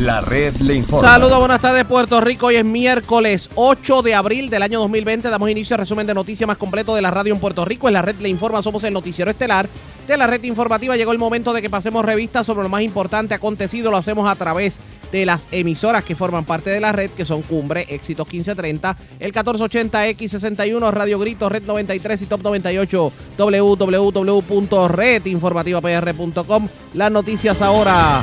La red le informa. Saludos, buenas tardes Puerto Rico. Hoy es miércoles 8 de abril del año 2020. Damos inicio al resumen de noticias más completo de la radio en Puerto Rico. En la red le informa, somos el noticiero estelar de la red informativa. Llegó el momento de que pasemos revistas sobre lo más importante acontecido. Lo hacemos a través de las emisoras que forman parte de la red, que son Cumbre, Éxitos 1530, el 1480X61, Radio Grito, Red 93 y Top 98, www.redinformativapr.com. Las noticias ahora.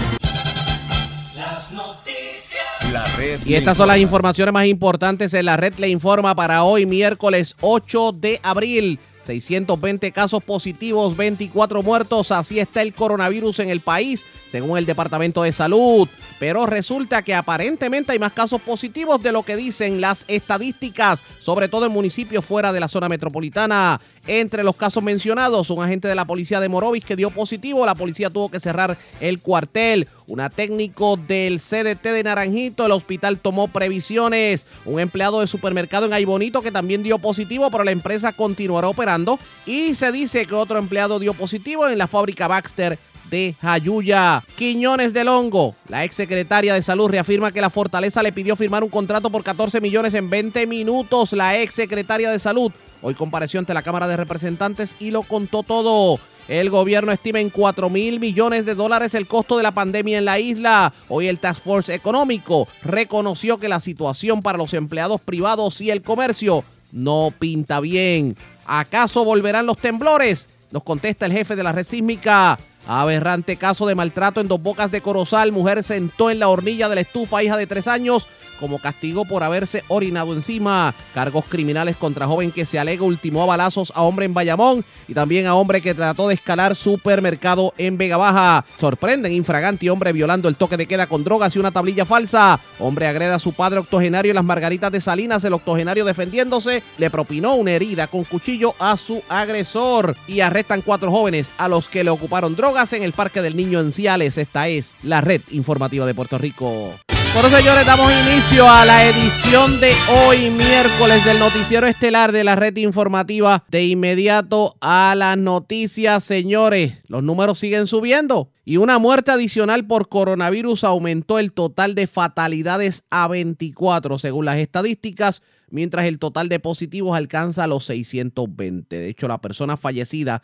Y estas son las informa. informaciones más importantes en la red le informa para hoy miércoles 8 de abril. 620 casos positivos, 24 muertos. Así está el coronavirus en el país, según el Departamento de Salud. Pero resulta que aparentemente hay más casos positivos de lo que dicen las estadísticas, sobre todo en municipios fuera de la zona metropolitana. Entre los casos mencionados, un agente de la policía de Morovis que dio positivo, la policía tuvo que cerrar el cuartel. Una técnico del CDT de Naranjito, el hospital tomó previsiones. Un empleado de supermercado en Aybonito que también dio positivo, pero la empresa continuará operando. Y se dice que otro empleado dio positivo en la fábrica Baxter de Jayuya. Quiñones del Hongo, la ex secretaria de Salud, reafirma que la Fortaleza le pidió firmar un contrato por 14 millones en 20 minutos. La ex secretaria de Salud hoy compareció ante la Cámara de Representantes y lo contó todo. El gobierno estima en 4 mil millones de dólares el costo de la pandemia en la isla. Hoy el Task Force Económico reconoció que la situación para los empleados privados y el comercio no pinta bien. ¿Acaso volverán los temblores? Nos contesta el jefe de la red sísmica. Aberrante caso de maltrato en dos bocas de Corozal. Mujer sentó en la hornilla de la estufa, hija de tres años, como castigo por haberse orinado encima. Cargos criminales contra joven que se alega ultimó a balazos a hombre en Bayamón y también a hombre que trató de escalar supermercado en Vega Baja. Sorprenden infraganti hombre violando el toque de queda con drogas y una tablilla falsa. Hombre agreda a su padre octogenario en las Margaritas de Salinas. El octogenario defendiéndose le propinó una herida con cuchillo a su agresor. Y arrestan cuatro jóvenes a los que le ocuparon drogas en el Parque del Niño en Ciales. Esta es la red informativa de Puerto Rico. Bueno, señores, damos inicio a la edición de hoy, miércoles, del noticiero estelar de la red informativa. De inmediato a las noticias, señores. Los números siguen subiendo. Y una muerte adicional por coronavirus aumentó el total de fatalidades a 24, según las estadísticas, mientras el total de positivos alcanza los 620. De hecho, la persona fallecida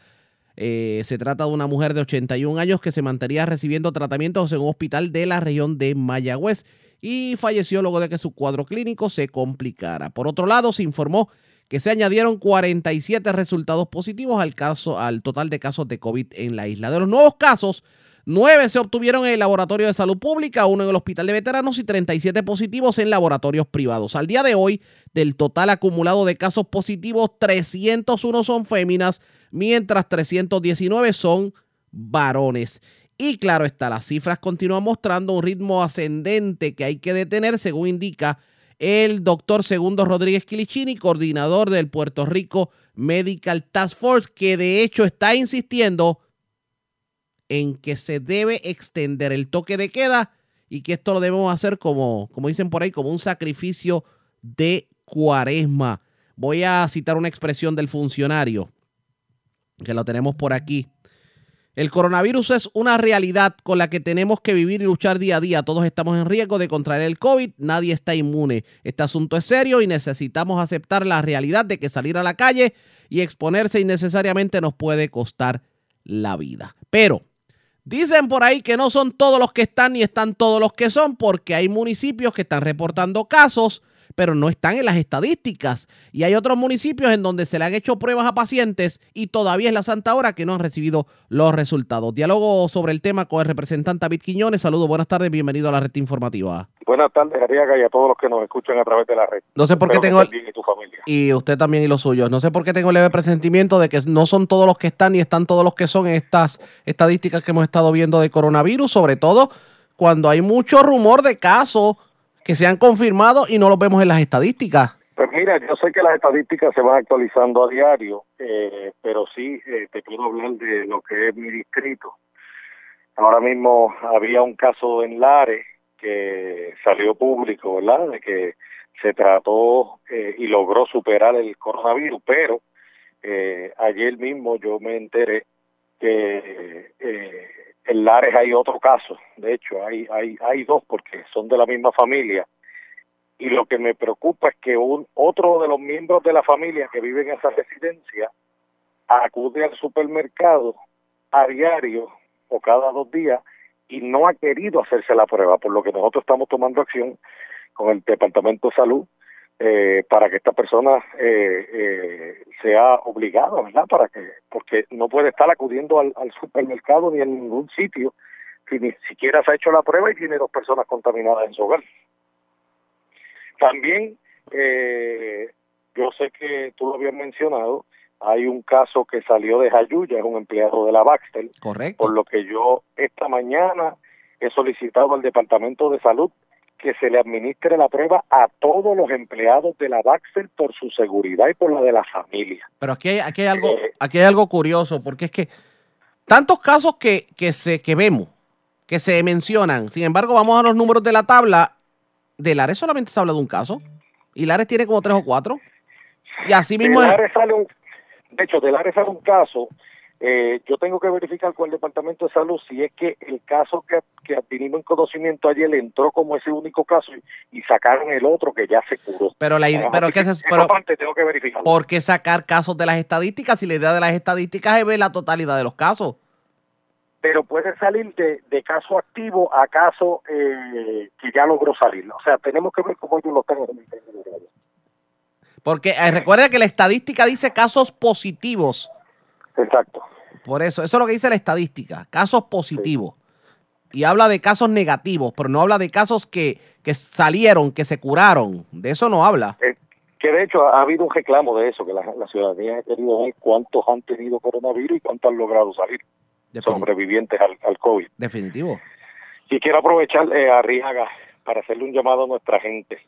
eh, se trata de una mujer de 81 años que se mantenía recibiendo tratamientos en un hospital de la región de Mayagüez y falleció luego de que su cuadro clínico se complicara. Por otro lado, se informó que se añadieron 47 resultados positivos al, caso, al total de casos de COVID en la isla. De los nuevos casos, 9 se obtuvieron en el Laboratorio de Salud Pública, uno en el Hospital de Veteranos y 37 positivos en laboratorios privados. Al día de hoy, del total acumulado de casos positivos, 301 son féminas, mientras 319 son varones. Y claro está, las cifras continúan mostrando un ritmo ascendente que hay que detener, según indica el doctor Segundo Rodríguez Quilichini, coordinador del Puerto Rico Medical Task Force, que de hecho está insistiendo en que se debe extender el toque de queda y que esto lo debemos hacer como, como dicen por ahí, como un sacrificio de cuaresma. Voy a citar una expresión del funcionario, que lo tenemos por aquí. El coronavirus es una realidad con la que tenemos que vivir y luchar día a día. Todos estamos en riesgo de contraer el COVID, nadie está inmune. Este asunto es serio y necesitamos aceptar la realidad de que salir a la calle y exponerse innecesariamente nos puede costar la vida. Pero dicen por ahí que no son todos los que están ni están todos los que son, porque hay municipios que están reportando casos pero no están en las estadísticas. Y hay otros municipios en donde se le han hecho pruebas a pacientes y todavía es la santa hora que no han recibido los resultados. Diálogo sobre el tema con el representante David Quiñones. Saludos, buenas tardes, bienvenido a la red informativa. Buenas tardes, Arriaga, y a todos los que nos escuchan a través de la red. No sé por qué tengo... y tu familia. Y usted también y los suyos. No sé por qué tengo el leve presentimiento de que no son todos los que están ni están todos los que son en estas estadísticas que hemos estado viendo de coronavirus, sobre todo cuando hay mucho rumor de casos que se han confirmado y no los vemos en las estadísticas. Pues mira, yo sé que las estadísticas se van actualizando a diario, eh, pero sí eh, te puedo hablar de lo que es mi distrito. Ahora mismo había un caso en Lares que salió público, ¿verdad? De que se trató eh, y logró superar el coronavirus, pero ayer mismo yo me enteré que en Lares hay otro caso, de hecho hay, hay, hay dos porque son de la misma familia. Y lo que me preocupa es que un otro de los miembros de la familia que vive en esa residencia acude al supermercado a diario o cada dos días y no ha querido hacerse la prueba, por lo que nosotros estamos tomando acción con el Departamento de Salud eh, para que esta persona eh, eh, sea obligada, ¿verdad? Para que, porque no puede estar acudiendo al, al, supermercado ni en ningún sitio si ni siquiera se ha hecho la prueba y tiene dos personas contaminadas en su hogar. También, eh, yo sé que tú lo habías mencionado, hay un caso que salió de Jayuya, es un empleado de la Baxter. Correcto. Por lo que yo esta mañana he solicitado al Departamento de Salud que se le administre la prueba a todos los empleados de la Baxter por su seguridad y por la de la familia. Pero aquí hay, aquí hay algo, aquí hay algo curioso, porque es que tantos casos que, que se que vemos, que se mencionan, sin embargo, vamos a los números de la tabla, de Lares solamente se habla de un caso, y Lares tiene como tres o cuatro. Y así mismo. De Lares sale un, de hecho, de Lares sale un caso eh, yo tengo que verificar con el Departamento de Salud si es que el caso que, que adquirimos en conocimiento ayer entró como ese único caso y, y sacaron el otro que ya se curó. Pero la idea, pero, ¿qué se, pero parte tengo que verificar. ¿Por qué sacar casos de las estadísticas si la idea de las estadísticas es ver la totalidad de los casos? Pero puede salir de, de caso activo a caso eh, que ya logró salir. O sea, tenemos que ver cómo ellos lo están Porque eh, recuerda que la estadística dice casos positivos. Exacto. Por eso, eso es lo que dice la estadística, casos positivos. Sí. Y habla de casos negativos, pero no habla de casos que, que salieron, que se curaron. De eso no habla. Eh, que de hecho ha habido un reclamo de eso, que la, la, ciudadanía ha querido ver cuántos han tenido coronavirus y cuántos han logrado salir Definitivo. sobrevivientes al, al, COVID. Definitivo. Y quiero aprovechar eh, a Riaga para hacerle un llamado a nuestra gente.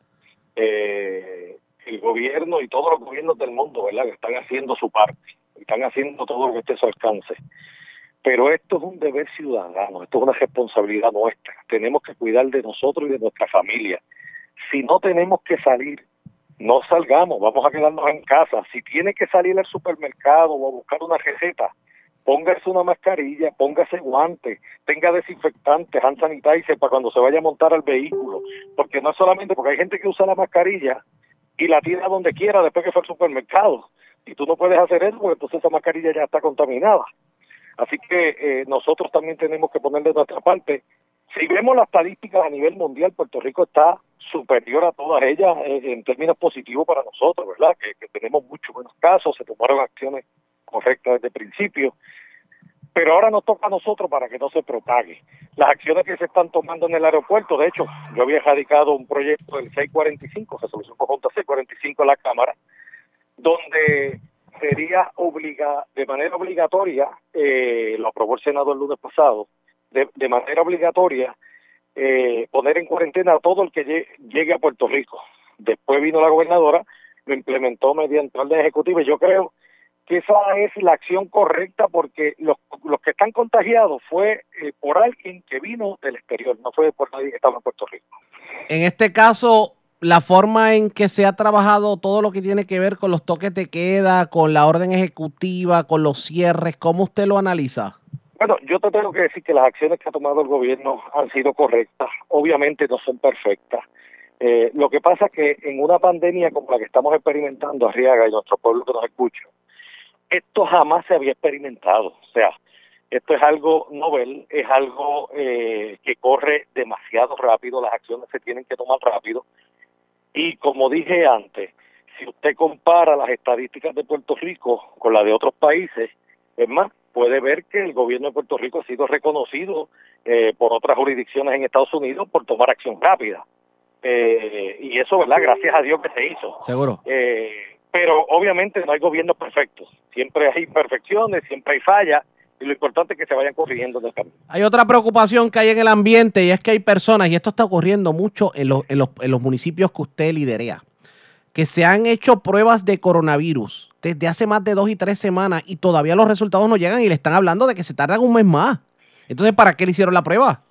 Eh, el gobierno y todos los gobiernos del mundo, ¿verdad?, que están haciendo su parte están haciendo todo lo que esté a su alcance. Pero esto es un deber ciudadano, esto es una responsabilidad nuestra. Tenemos que cuidar de nosotros y de nuestra familia. Si no tenemos que salir, no salgamos, vamos a quedarnos en casa. Si tiene que salir al supermercado o a buscar una receta, póngase una mascarilla, póngase guantes, tenga desinfectantes, hand sanitizer para cuando se vaya a montar al vehículo. Porque no es solamente porque hay gente que usa la mascarilla y la tira donde quiera después que fue al supermercado y tú no puedes hacer eso porque entonces esa mascarilla ya está contaminada. Así que eh, nosotros también tenemos que poner de nuestra parte. Si vemos las estadísticas a nivel mundial, Puerto Rico está superior a todas ellas eh, en términos positivos para nosotros, ¿verdad? Que, tenemos muchos buenos casos, se tomaron acciones correctas desde el principio, pero ahora nos toca a nosotros para que no se propague. Las acciones que se están tomando en el aeropuerto, de hecho, yo había radicado un proyecto del 645, resolución conjunta 645 en la Cámara, donde sería obliga de manera obligatoria, eh, lo aprobó el el lunes pasado, de, de manera obligatoria eh, poner en cuarentena a todo el que llegue, llegue a Puerto Rico. Después vino la gobernadora, lo implementó mediante orden ejecutiva y yo creo que esa es la acción correcta porque los, los que están contagiados fue eh, por alguien que vino del exterior, no fue por nadie que estaba en Puerto Rico. En este caso, la forma en que se ha trabajado todo lo que tiene que ver con los toques de queda, con la orden ejecutiva, con los cierres, ¿cómo usted lo analiza? Bueno, yo te tengo que decir que las acciones que ha tomado el gobierno han sido correctas, obviamente no son perfectas. Eh, lo que pasa es que en una pandemia como la que estamos experimentando, Arriaga y nuestro pueblo que nos escucha, esto jamás se había experimentado. O sea, esto es algo novel, es algo eh, que corre demasiado rápido, las acciones se tienen que tomar rápido. Y como dije antes, si usted compara las estadísticas de Puerto Rico con las de otros países, es más, puede ver que el gobierno de Puerto Rico ha sido reconocido eh, por otras jurisdicciones en Estados Unidos por tomar acción rápida. Eh, y eso, ¿verdad? Gracias a Dios que se hizo. Seguro. Eh, pero obviamente no hay gobiernos perfectos. Siempre hay imperfecciones, siempre hay fallas y lo importante es que se vayan corrigiendo en el camino. Hay otra preocupación que hay en el ambiente y es que hay personas, y esto está ocurriendo mucho en los, en los, en los municipios que usted liderea, que se han hecho pruebas de coronavirus desde hace más de dos y tres semanas y todavía los resultados no llegan y le están hablando de que se tardan un mes más. Entonces, ¿para qué le hicieron la prueba?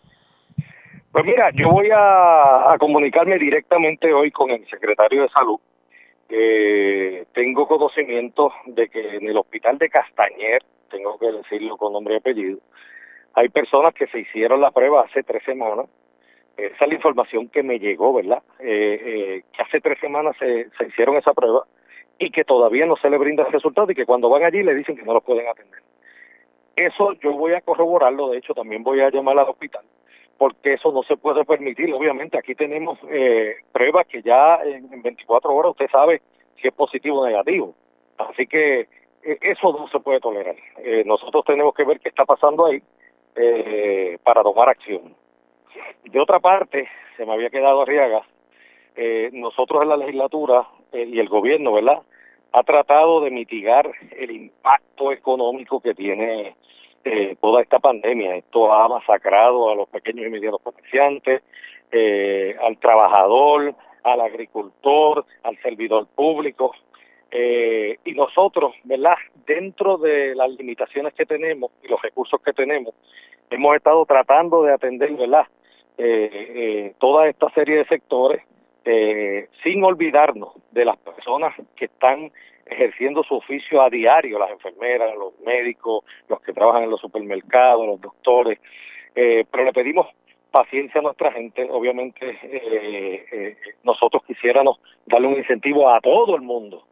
Pues mira, yo voy a, a comunicarme directamente hoy con el secretario de Salud. Eh, tengo conocimiento de que en el hospital de Castañer tengo que decirlo con nombre y apellido, Hay personas que se hicieron la prueba hace tres semanas. Esa es la información que me llegó, ¿verdad? Eh, eh, que hace tres semanas se, se hicieron esa prueba y que todavía no se le brinda el resultado y que cuando van allí le dicen que no los pueden atender. Eso yo voy a corroborarlo, de hecho también voy a llamar al hospital, porque eso no se puede permitir. Obviamente aquí tenemos eh, pruebas que ya en, en 24 horas usted sabe si es positivo o negativo. Así que eso no se puede tolerar. Eh, nosotros tenemos que ver qué está pasando ahí eh, para tomar acción. De otra parte, se me había quedado Arriaga, eh, nosotros en la legislatura eh, y el gobierno, ¿verdad? Ha tratado de mitigar el impacto económico que tiene eh, toda esta pandemia. Esto ha masacrado a los pequeños y medianos comerciantes, eh, al trabajador, al agricultor, al servidor público. Eh, y nosotros, ¿verdad? Dentro de las limitaciones que tenemos y los recursos que tenemos, hemos estado tratando de atender, ¿verdad? Eh, eh, toda esta serie de sectores eh, sin olvidarnos de las personas que están ejerciendo su oficio a diario, las enfermeras, los médicos, los que trabajan en los supermercados, los doctores, eh, pero le pedimos paciencia a nuestra gente, obviamente nosotros quisiéramos darle un incentivo a todo el mundo,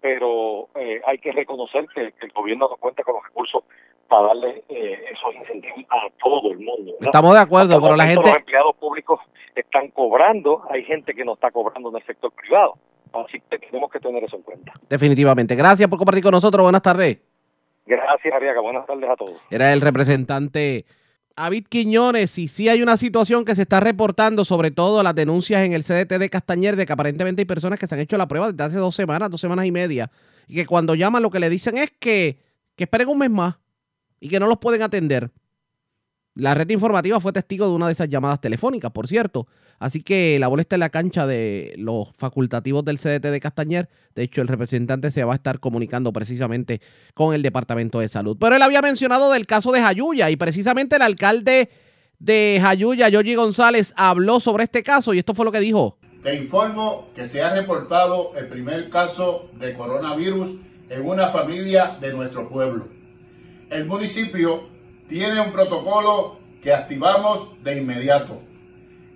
pero eh, hay que reconocer que, que, el gobierno no cuenta con los recursos para darle eh, esos incentivos a todo el mundo. ¿verdad? Estamos de acuerdo, Hasta pero la gente... Los empleados públicos están cobrando, hay gente que no está cobrando en el sector privado. Así que tenemos que tener eso en cuenta. Definitivamente. Gracias por compartir con nosotros. Buenas tardes. Gracias, Ariaga. Buenas tardes a todos. Era el representante David Quiñones. Y sí hay una situación que se está reportando, sobre todo las denuncias en el CDT de Castañer, de que aparentemente hay personas que se han hecho la prueba desde hace dos semanas, dos semanas y media. Y que cuando llaman lo que le dicen es que, que esperen un mes más y que no los pueden atender. La red informativa fue testigo de una de esas llamadas telefónicas, por cierto. Así que la bola está en la cancha de los facultativos del CDT de Castañer. De hecho, el representante se va a estar comunicando precisamente con el Departamento de Salud. Pero él había mencionado del caso de Jayuya y precisamente el alcalde de Jayuya, Yogi González, habló sobre este caso y esto fue lo que dijo. Te informo que se ha reportado el primer caso de coronavirus en una familia de nuestro pueblo. El municipio tiene un protocolo que activamos de inmediato.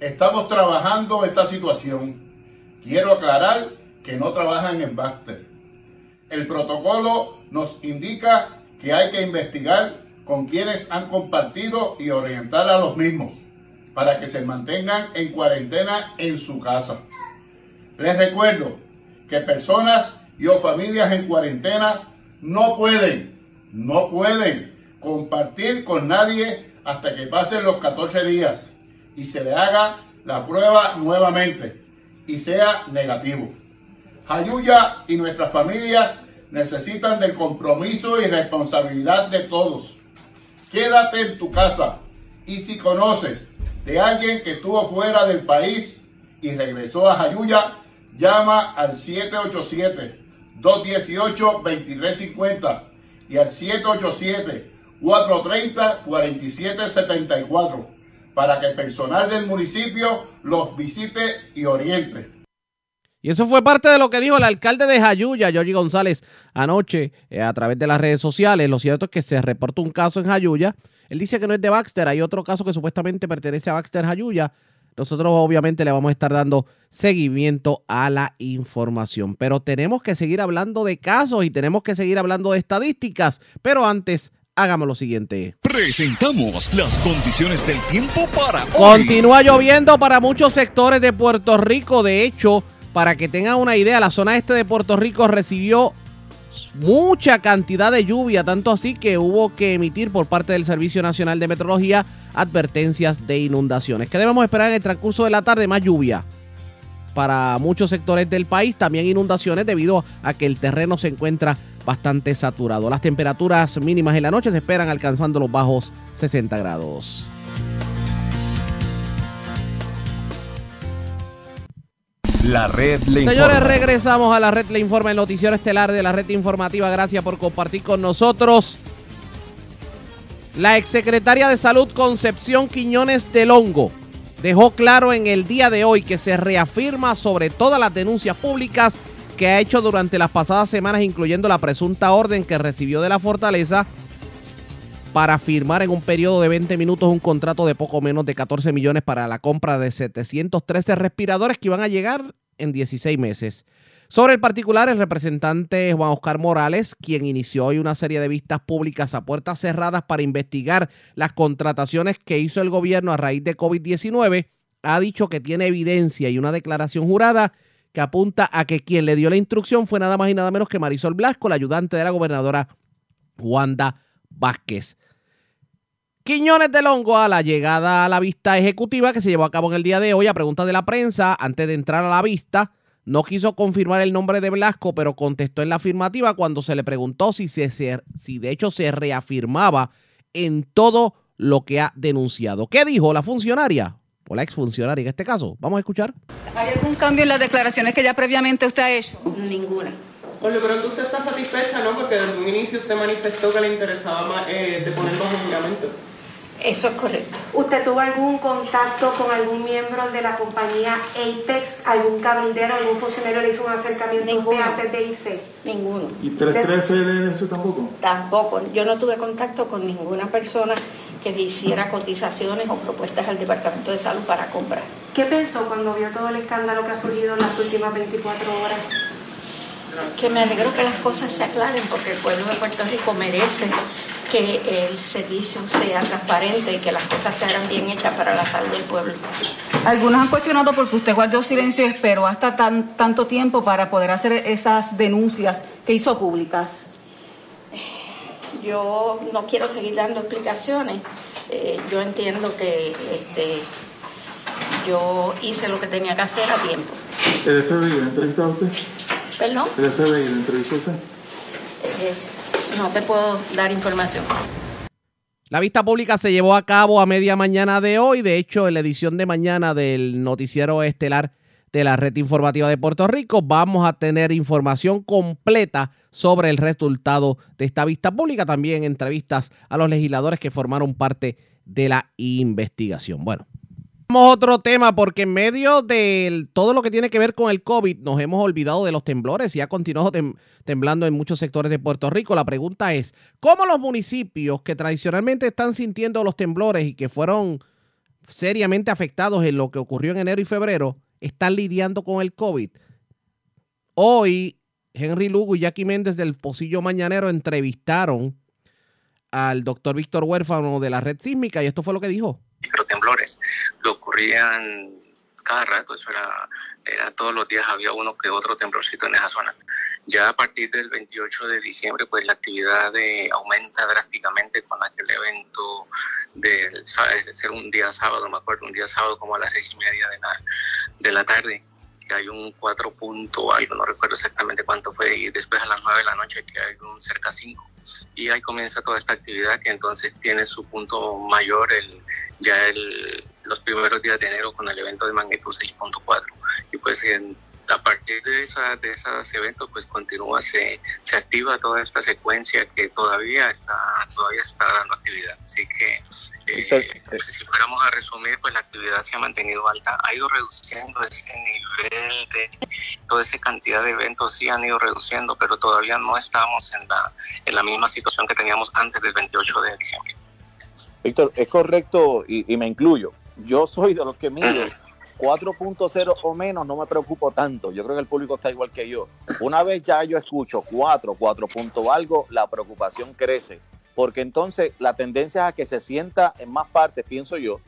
Estamos trabajando esta situación. Quiero aclarar que no trabajan en Baxter. El protocolo nos indica que hay que investigar con quienes han compartido y orientar a los mismos para que se mantengan en cuarentena en su casa. Les recuerdo que personas y o familias en cuarentena no pueden, no pueden compartir con nadie hasta que pasen los 14 días y se le haga la prueba nuevamente y sea negativo. Jayuya y nuestras familias necesitan del compromiso y responsabilidad de todos. Quédate en tu casa y si conoces de alguien que estuvo fuera del país y regresó a Jayuya, llama al 787-218-2350 y al 787-430-4774 para que el personal del municipio los visite y oriente. Y eso fue parte de lo que dijo el alcalde de Jayuya, Yogi González, anoche eh, a través de las redes sociales. Lo cierto es que se reportó un caso en Jayuya. Él dice que no es de Baxter, hay otro caso que supuestamente pertenece a Baxter Jayuya. Nosotros obviamente le vamos a estar dando seguimiento a la información, pero tenemos que seguir hablando de casos y tenemos que seguir hablando de estadísticas. Pero antes, hagamos lo siguiente. Presentamos las condiciones del tiempo para hoy. Continúa lloviendo para muchos sectores de Puerto Rico. De hecho, para que tengan una idea, la zona este de Puerto Rico recibió mucha cantidad de lluvia, tanto así que hubo que emitir por parte del Servicio Nacional de Meteorología advertencias de inundaciones. ¿Qué debemos esperar en el transcurso de la tarde? Más lluvia. Para muchos sectores del país, también inundaciones debido a que el terreno se encuentra bastante saturado. Las temperaturas mínimas en la noche se esperan alcanzando los bajos 60 grados. La red le Señores, informa. regresamos a la red Le Informa, el noticiero estelar de la red informativa. Gracias por compartir con nosotros. La exsecretaria de Salud Concepción Quiñones del Hongo dejó claro en el día de hoy que se reafirma sobre todas las denuncias públicas que ha hecho durante las pasadas semanas, incluyendo la presunta orden que recibió de la fortaleza para firmar en un periodo de 20 minutos un contrato de poco menos de 14 millones para la compra de 713 respiradores que iban a llegar en 16 meses. Sobre el particular, el representante Juan Oscar Morales, quien inició hoy una serie de vistas públicas a puertas cerradas para investigar las contrataciones que hizo el gobierno a raíz de COVID-19, ha dicho que tiene evidencia y una declaración jurada que apunta a que quien le dio la instrucción fue nada más y nada menos que Marisol Blasco, la ayudante de la gobernadora Wanda Vázquez. Quiñones del Hongo a la llegada a la vista ejecutiva que se llevó a cabo en el día de hoy a preguntas de la prensa antes de entrar a la vista. No quiso confirmar el nombre de Blasco, pero contestó en la afirmativa cuando se le preguntó si, se, si de hecho se reafirmaba en todo lo que ha denunciado. ¿Qué dijo la funcionaria? O la exfuncionaria en este caso. Vamos a escuchar. ¿Hay algún cambio en las declaraciones que ya previamente usted ha hecho? Ninguna. Oye, pero usted está satisfecha, ¿no? Porque desde un inicio usted manifestó que le interesaba más, eh, de poner bajo juramento. Eso es correcto. ¿Usted tuvo algún contacto con algún miembro de la compañía Apex, algún cabildero, algún funcionario le hizo un acercamiento antes de irse? Ninguno. ¿Y 313 de eso tampoco? Tampoco. Yo no tuve contacto con ninguna persona que le hiciera cotizaciones o propuestas al Departamento de Salud para comprar. ¿Qué pensó cuando vio todo el escándalo que ha surgido en las últimas 24 horas? Que me alegro que las cosas se aclaren porque el pueblo de Puerto Rico merece que el servicio sea transparente y que las cosas se hagan bien hechas para la salud del pueblo. Algunos han cuestionado porque usted guardó silencio y esperó hasta tan, tanto tiempo para poder hacer esas denuncias que hizo públicas. Yo no quiero seguir dando explicaciones. Eh, yo entiendo que este, yo hice lo que tenía que hacer a tiempo. ¿El FBI le entrevistó a usted? ¿Perdón? ¿El FBI le entrevistó a usted? Eh, no te puedo dar información. La vista pública se llevó a cabo a media mañana de hoy. De hecho, en la edición de mañana del noticiero estelar de la red informativa de Puerto Rico, vamos a tener información completa sobre el resultado de esta vista pública. También entrevistas a los legisladores que formaron parte de la investigación. Bueno, otro tema porque en medio de todo lo que tiene que ver con el COVID nos hemos olvidado de los temblores y ha continuado temblando en muchos sectores de Puerto Rico. La pregunta es, ¿cómo los municipios que tradicionalmente están sintiendo los temblores y que fueron seriamente afectados en lo que ocurrió en enero y febrero están lidiando con el COVID? Hoy, Henry Lugo y Jackie Méndez del Pocillo Mañanero entrevistaron al doctor Víctor Huérfano de la red sísmica y esto fue lo que dijo microtemblores que ocurrían cada rato, eso era, era todos los días había uno que otro temblorcito en esa zona. Ya a partir del 28 de diciembre, pues la actividad de, aumenta drásticamente con aquel evento de, ser un día sábado, me acuerdo, un día sábado como a las seis y media de la, de la tarde, que hay un 4 punto algo, no recuerdo exactamente cuánto fue, y después a las 9 de la noche que hay un cerca 5. Y ahí comienza toda esta actividad que entonces tiene su punto mayor el ya el, los primeros días de enero con el evento de magnitud 6.4. Y pues a partir de, esa, de esos eventos pues continúa, se, se activa toda esta secuencia que todavía está, todavía está dando actividad. Así que eh, pues, si fuéramos a resumir, pues la actividad se ha mantenido alta, ha ido reduciendo ese nivel de toda esa cantidad de eventos, sí han ido reduciendo, pero todavía no estamos en la, en la misma situación que teníamos antes del 28 de diciembre. Víctor, es correcto y, me incluyo. Yo soy de los que mide 4.0 o menos, no me preocupo tanto. Yo creo que el público está igual que yo. Una vez ya yo escucho 4, 4 punto algo, la preocupación crece. Porque entonces la tendencia es a que se sienta en más partes, pienso yo,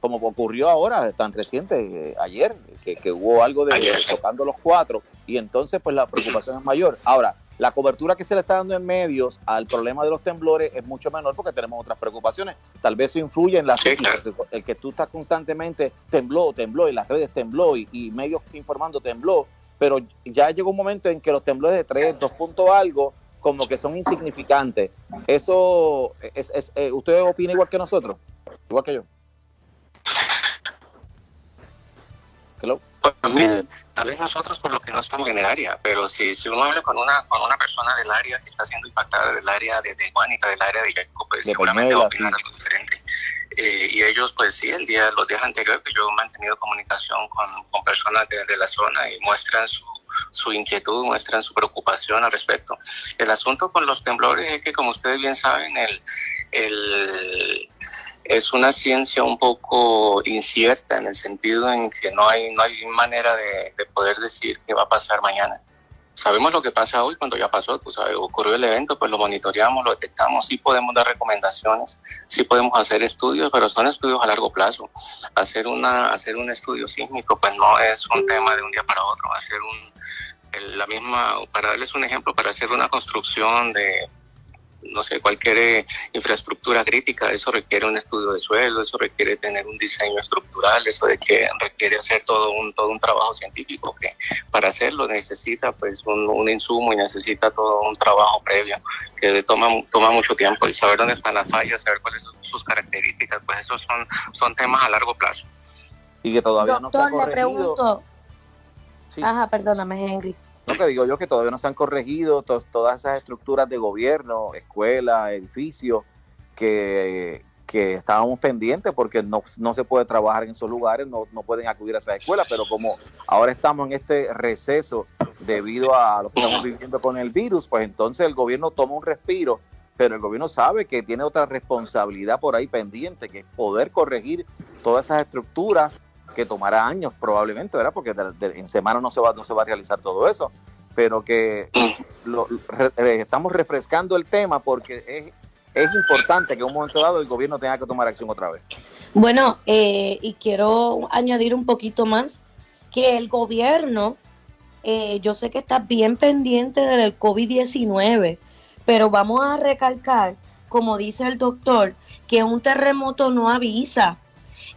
como ocurrió ahora, tan reciente, eh, ayer, que, hubo algo de tocando los cuatro, y entonces pues la preocupación es mayor. Ahora, la cobertura que se le está dando en medios al problema de los temblores es mucho menor porque tenemos otras preocupaciones. Tal vez eso influye en la sí, el que tú estás constantemente tembló, tembló, y las redes tembló, y, medios informando tembló, pero ya llegó un momento en que los temblores de 3, 2 puntos algo, como que son insignificantes. Eso, es, es, eh, ¿usted opina igual que nosotros? Igual que yo. Hello. Pues tal vez nosotros por lo que no estamos en el área, pero si, si uno habla con una con una persona del área que está siendo impactada del área de, de Juanita, del área de Jacob, pues seguramente va a opinar algo diferente. Eh, y ellos, pues sí, el día, los días anteriores, que pues, yo he mantenido comunicación con, con personas de, de, la zona y muestran su, su inquietud, muestran su preocupación al respecto. El asunto con los temblores es que, como ustedes bien saben, el, el, es una ciencia un poco incierta en el sentido en que no hay, no hay manera de, de poder decir qué va a pasar mañana sabemos lo que pasa hoy cuando ya pasó, sabes, ocurrió el evento, pues lo monitoreamos, lo detectamos, sí podemos dar recomendaciones, sí podemos hacer estudios, pero son estudios a largo plazo. Hacer una hacer un estudio sísmico pues no es un tema de un día para otro, hacer un la misma para darles un ejemplo, para hacer una construcción de no sé, cualquier eh, infraestructura crítica, eso requiere un estudio de suelo, eso requiere tener un diseño estructural, eso de que requiere hacer todo un, todo un trabajo científico que para hacerlo necesita pues un, un insumo y necesita todo un trabajo previo que toma, toma mucho tiempo y saber dónde están las fallas, saber cuáles son sus características, pues esos son, son temas a largo plazo. Y que todavía no se ha corregido. le pregunto. Ajá, perdóname, Henry. Te digo yo que todavía no se han corregido todas esas estructuras de gobierno, escuelas, edificios, que, que estábamos pendientes porque no, no, se puede trabajar en esos lugares, no, no pueden acudir a esas escuelas, pero como ahora estamos en este receso debido a lo que estamos viviendo con el virus, pues entonces el gobierno toma un respiro, pero el gobierno sabe que tiene otra responsabilidad por ahí pendiente, que es poder corregir todas esas estructuras que tomará años probablemente, ¿verdad? Porque en semana no se, va, no se va a realizar todo eso, pero que lo, estamos refrescando el tema porque es, es importante que en un momento dado el gobierno tenga que tomar acción otra vez. Bueno, eh, y quiero añadir un poquito más, que el gobierno, eh, yo sé que está bien pendiente del COVID-19, pero vamos a recalcar, como dice el doctor, que un terremoto no avisa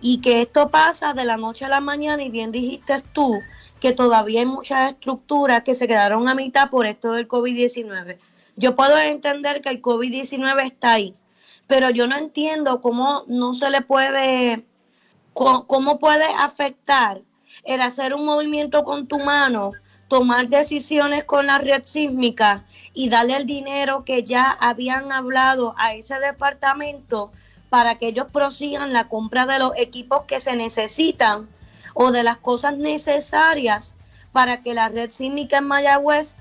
y que esto pasa de la noche a la mañana y bien dijiste tú que todavía hay muchas estructuras que se quedaron a mitad por esto del COVID-19. Yo puedo entender que el COVID-19 está ahí, pero yo no entiendo cómo no se le puede, cómo puede afectar el hacer un movimiento con tu mano, tomar decisiones con la red sísmica y darle el dinero que ya habían hablado a ese departamento para que ellos prosigan la compra de los equipos que se necesitan o de las cosas necesarias para que la red sísmica en Mayagüez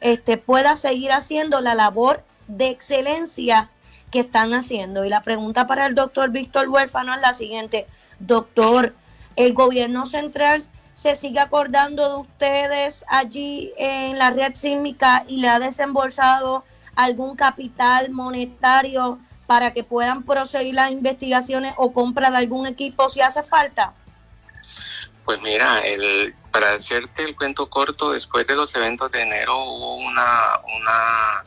este, pueda seguir haciendo la labor de excelencia que están haciendo. Y la pregunta para el doctor Víctor Huérfano es la siguiente. Doctor, ¿el gobierno central se sigue acordando de ustedes allí en la red sísmica y le ha desembolsado algún capital monetario para que puedan proseguir las investigaciones o compra de algún equipo si hace falta? Pues mira, el, para hacerte el cuento corto, después de los eventos de enero hubo una, una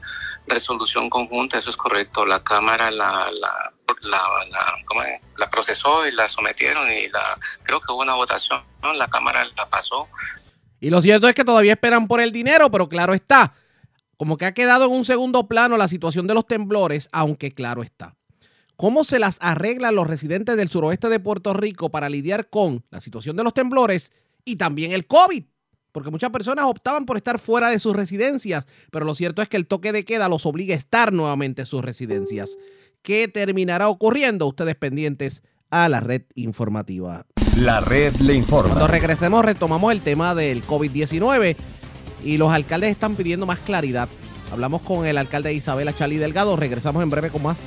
resolución conjunta, eso es correcto. La Cámara la, la, la, la procesó y la sometieron y la creo que hubo una votación, la Cámara la pasó. Y lo cierto es que todavía esperan por el dinero, pero claro está, como que ha quedado en un segundo plano la situación de los temblores, aunque claro está. ¿Cómo se las arreglan los residentes del suroeste de Puerto Rico para lidiar con la situación de los temblores y también el COVID? Porque muchas personas optaban por estar fuera de sus residencias, pero lo cierto es que el toque de queda los obliga a estar nuevamente en sus residencias. ¿Qué terminará ocurriendo? Ustedes pendientes a la red informativa. La red le informa. Cuando regresemos retomamos el tema del COVID-19 y los alcaldes están pidiendo más claridad. Hablamos con el alcalde Isabela Chali Delgado. Regresamos en breve con más.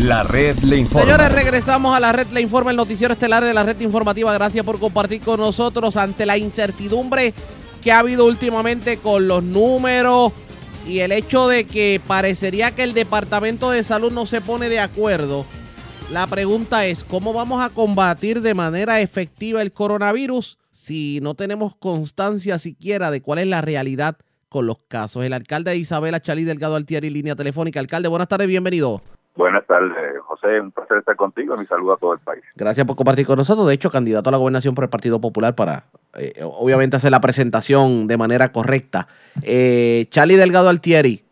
La red le informa. Señores, regresamos a la red le informa, el noticiero estelar de la red informativa. Gracias por compartir con nosotros ante la incertidumbre que ha habido últimamente con los números y el hecho de que parecería que el Departamento de Salud no se pone de acuerdo la pregunta es, ¿cómo vamos a combatir de manera efectiva el coronavirus si no tenemos constancia siquiera de cuál es la realidad con los casos? El alcalde Isabela Chalí Delgado Altieri, línea telefónica. Alcalde, buenas tardes, bienvenido. Buenas tardes, José. Un placer estar contigo. Mi saludo a todo el país. Gracias por compartir con nosotros. De hecho, candidato a la gobernación por el Partido Popular para, eh, obviamente, hacer la presentación de manera correcta. Eh, Charlie Delgado Altieri,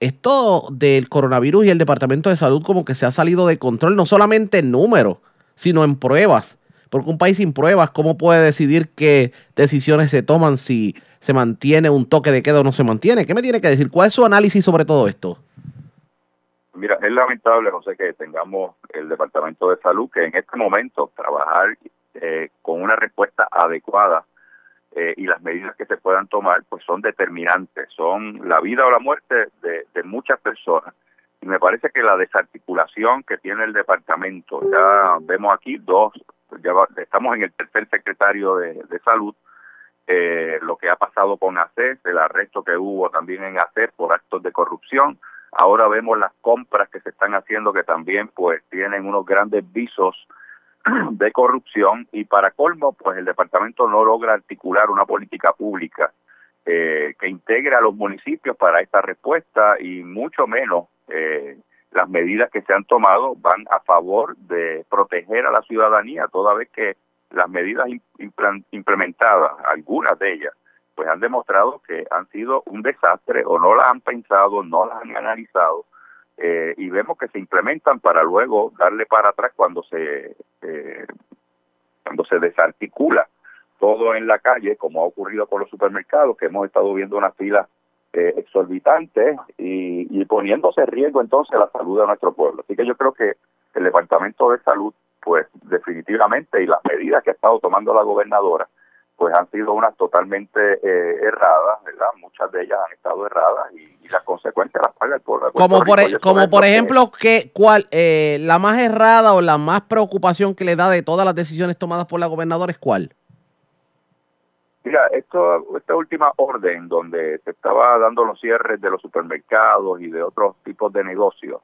esto del coronavirus y el Departamento de Salud como que se ha salido de control, no solamente en números, sino en pruebas. Porque un país sin pruebas, ¿cómo puede decidir qué decisiones se toman si se mantiene un toque de queda o no se mantiene? ¿Qué me tiene que decir? ¿Cuál es su análisis sobre todo esto? Mira, es lamentable, José, que tengamos el Departamento de Salud que en este momento trabajar eh, con una respuesta adecuada eh, y las medidas que se puedan tomar pues son determinantes, son la vida o la muerte de, muchas personas. Y me parece que la desarticulación que tiene el departamento, ya vemos aquí dos, ya estamos en el tercer secretario de, de salud, eh, lo que ha pasado con ACES, el arresto que hubo también en ACES por actos de corrupción. Ahora vemos las compras que se están haciendo que también pues tienen unos grandes visos de corrupción y para colmo pues el departamento no logra articular una política pública eh, que integre a los municipios para esta respuesta y mucho menos eh, las medidas que se han tomado van a favor de proteger a la ciudadanía toda vez que las medidas implementadas, algunas de ellas, pues han demostrado que han sido un desastre o no las han pensado, no las han analizado eh, y vemos que se implementan para luego darle para atrás cuando se eh, cuando se desarticula todo en la calle, como ha ocurrido con los supermercados, que hemos estado viendo una fila eh, exorbitante y, y poniéndose en riesgo entonces la salud de nuestro pueblo. Así que yo creo que el Departamento de Salud, pues definitivamente, y las medidas que ha estado tomando la gobernadora, pues han sido unas totalmente eh, erradas, ¿verdad? Muchas de ellas han estado erradas y, y las consecuencias las paga el pueblo. de Como por, Rico, e- como por ejemplo, que, cuál, eh, la más errada o la más preocupación que le da de todas las decisiones tomadas por la gobernadora es cuál? Mira, esto, esta última orden donde se estaba dando los cierres de los supermercados y de otros tipos de negocios,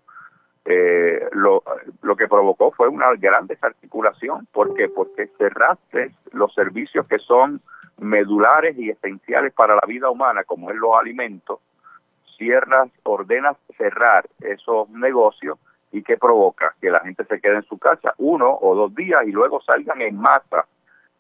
eh, lo, lo que provocó fue una gran desarticulación. ¿Por qué? Porque cerraste los servicios que son medulares y esenciales para la vida humana, como es los alimentos, cierras, ordenas cerrar esos negocios y que provoca que la gente se quede en su casa uno o dos días y luego salgan en masa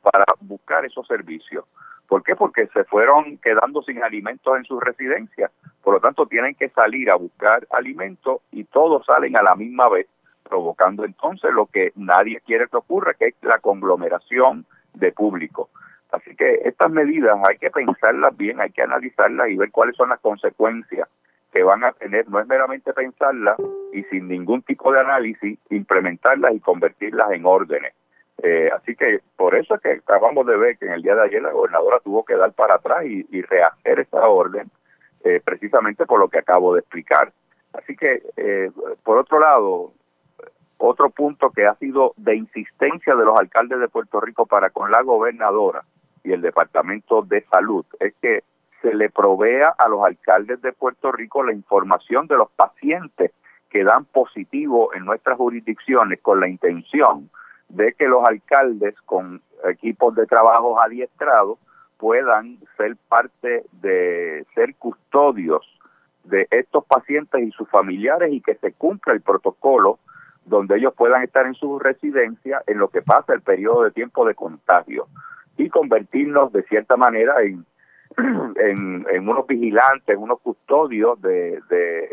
para buscar esos servicios. ¿Por qué? Porque se fueron quedando sin alimentos en sus residencias. Por lo tanto, tienen que salir a buscar alimentos y todos salen a la misma vez, provocando entonces lo que nadie quiere que ocurra, que es la conglomeración de público. Así que estas medidas hay que pensarlas bien, hay que analizarlas y ver cuáles son las consecuencias que van a tener. No es meramente pensarlas y sin ningún tipo de análisis implementarlas y convertirlas en órdenes. Eh, así que por eso es que acabamos de ver que en el día de ayer la gobernadora tuvo que dar para atrás y, rehacer esta orden, eh, precisamente por lo que acabo de explicar. Así que, eh, por otro lado, otro punto que ha sido de insistencia de los alcaldes de Puerto Rico para con la gobernadora y el Departamento de Salud es que se le provea a los alcaldes de Puerto Rico la información de los pacientes que dan positivo en nuestras jurisdicciones con la intención de que los alcaldes con equipos de trabajo adiestrados puedan ser parte de ser custodios de estos pacientes y sus familiares y que se cumpla el protocolo donde ellos puedan estar en su residencia en lo que pasa el periodo de tiempo de contagio y convertirnos de cierta manera en, en, unos vigilantes, unos custodios de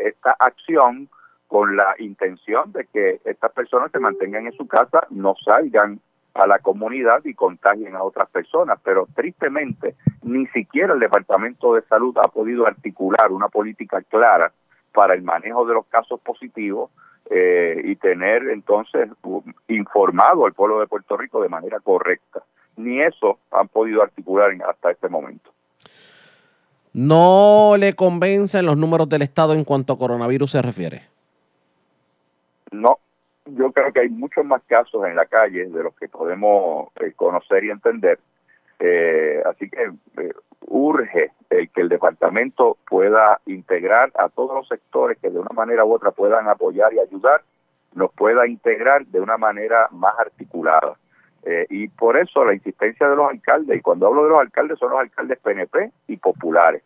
esta acción con la intención de que estas personas se mantengan en su casa, no salgan a la comunidad y contagien a otras personas. Pero tristemente, ni siquiera el Departamento de Salud ha podido articular una política clara para el manejo de los casos positivos eh, y tener entonces informado al pueblo de Puerto Rico de manera correcta. Ni eso han podido articular hasta este momento. No le convencen los números del Estado en cuanto a coronavirus se refiere. No, yo creo que hay muchos más casos en la calle de los que podemos eh, conocer y entender. Eh, así que eh, urge el que el departamento pueda integrar a todos los sectores que de una manera u otra puedan apoyar y ayudar, nos pueda integrar de una manera más articulada. Y por eso la insistencia de los alcaldes, y cuando hablo de los alcaldes son los alcaldes PNP y populares,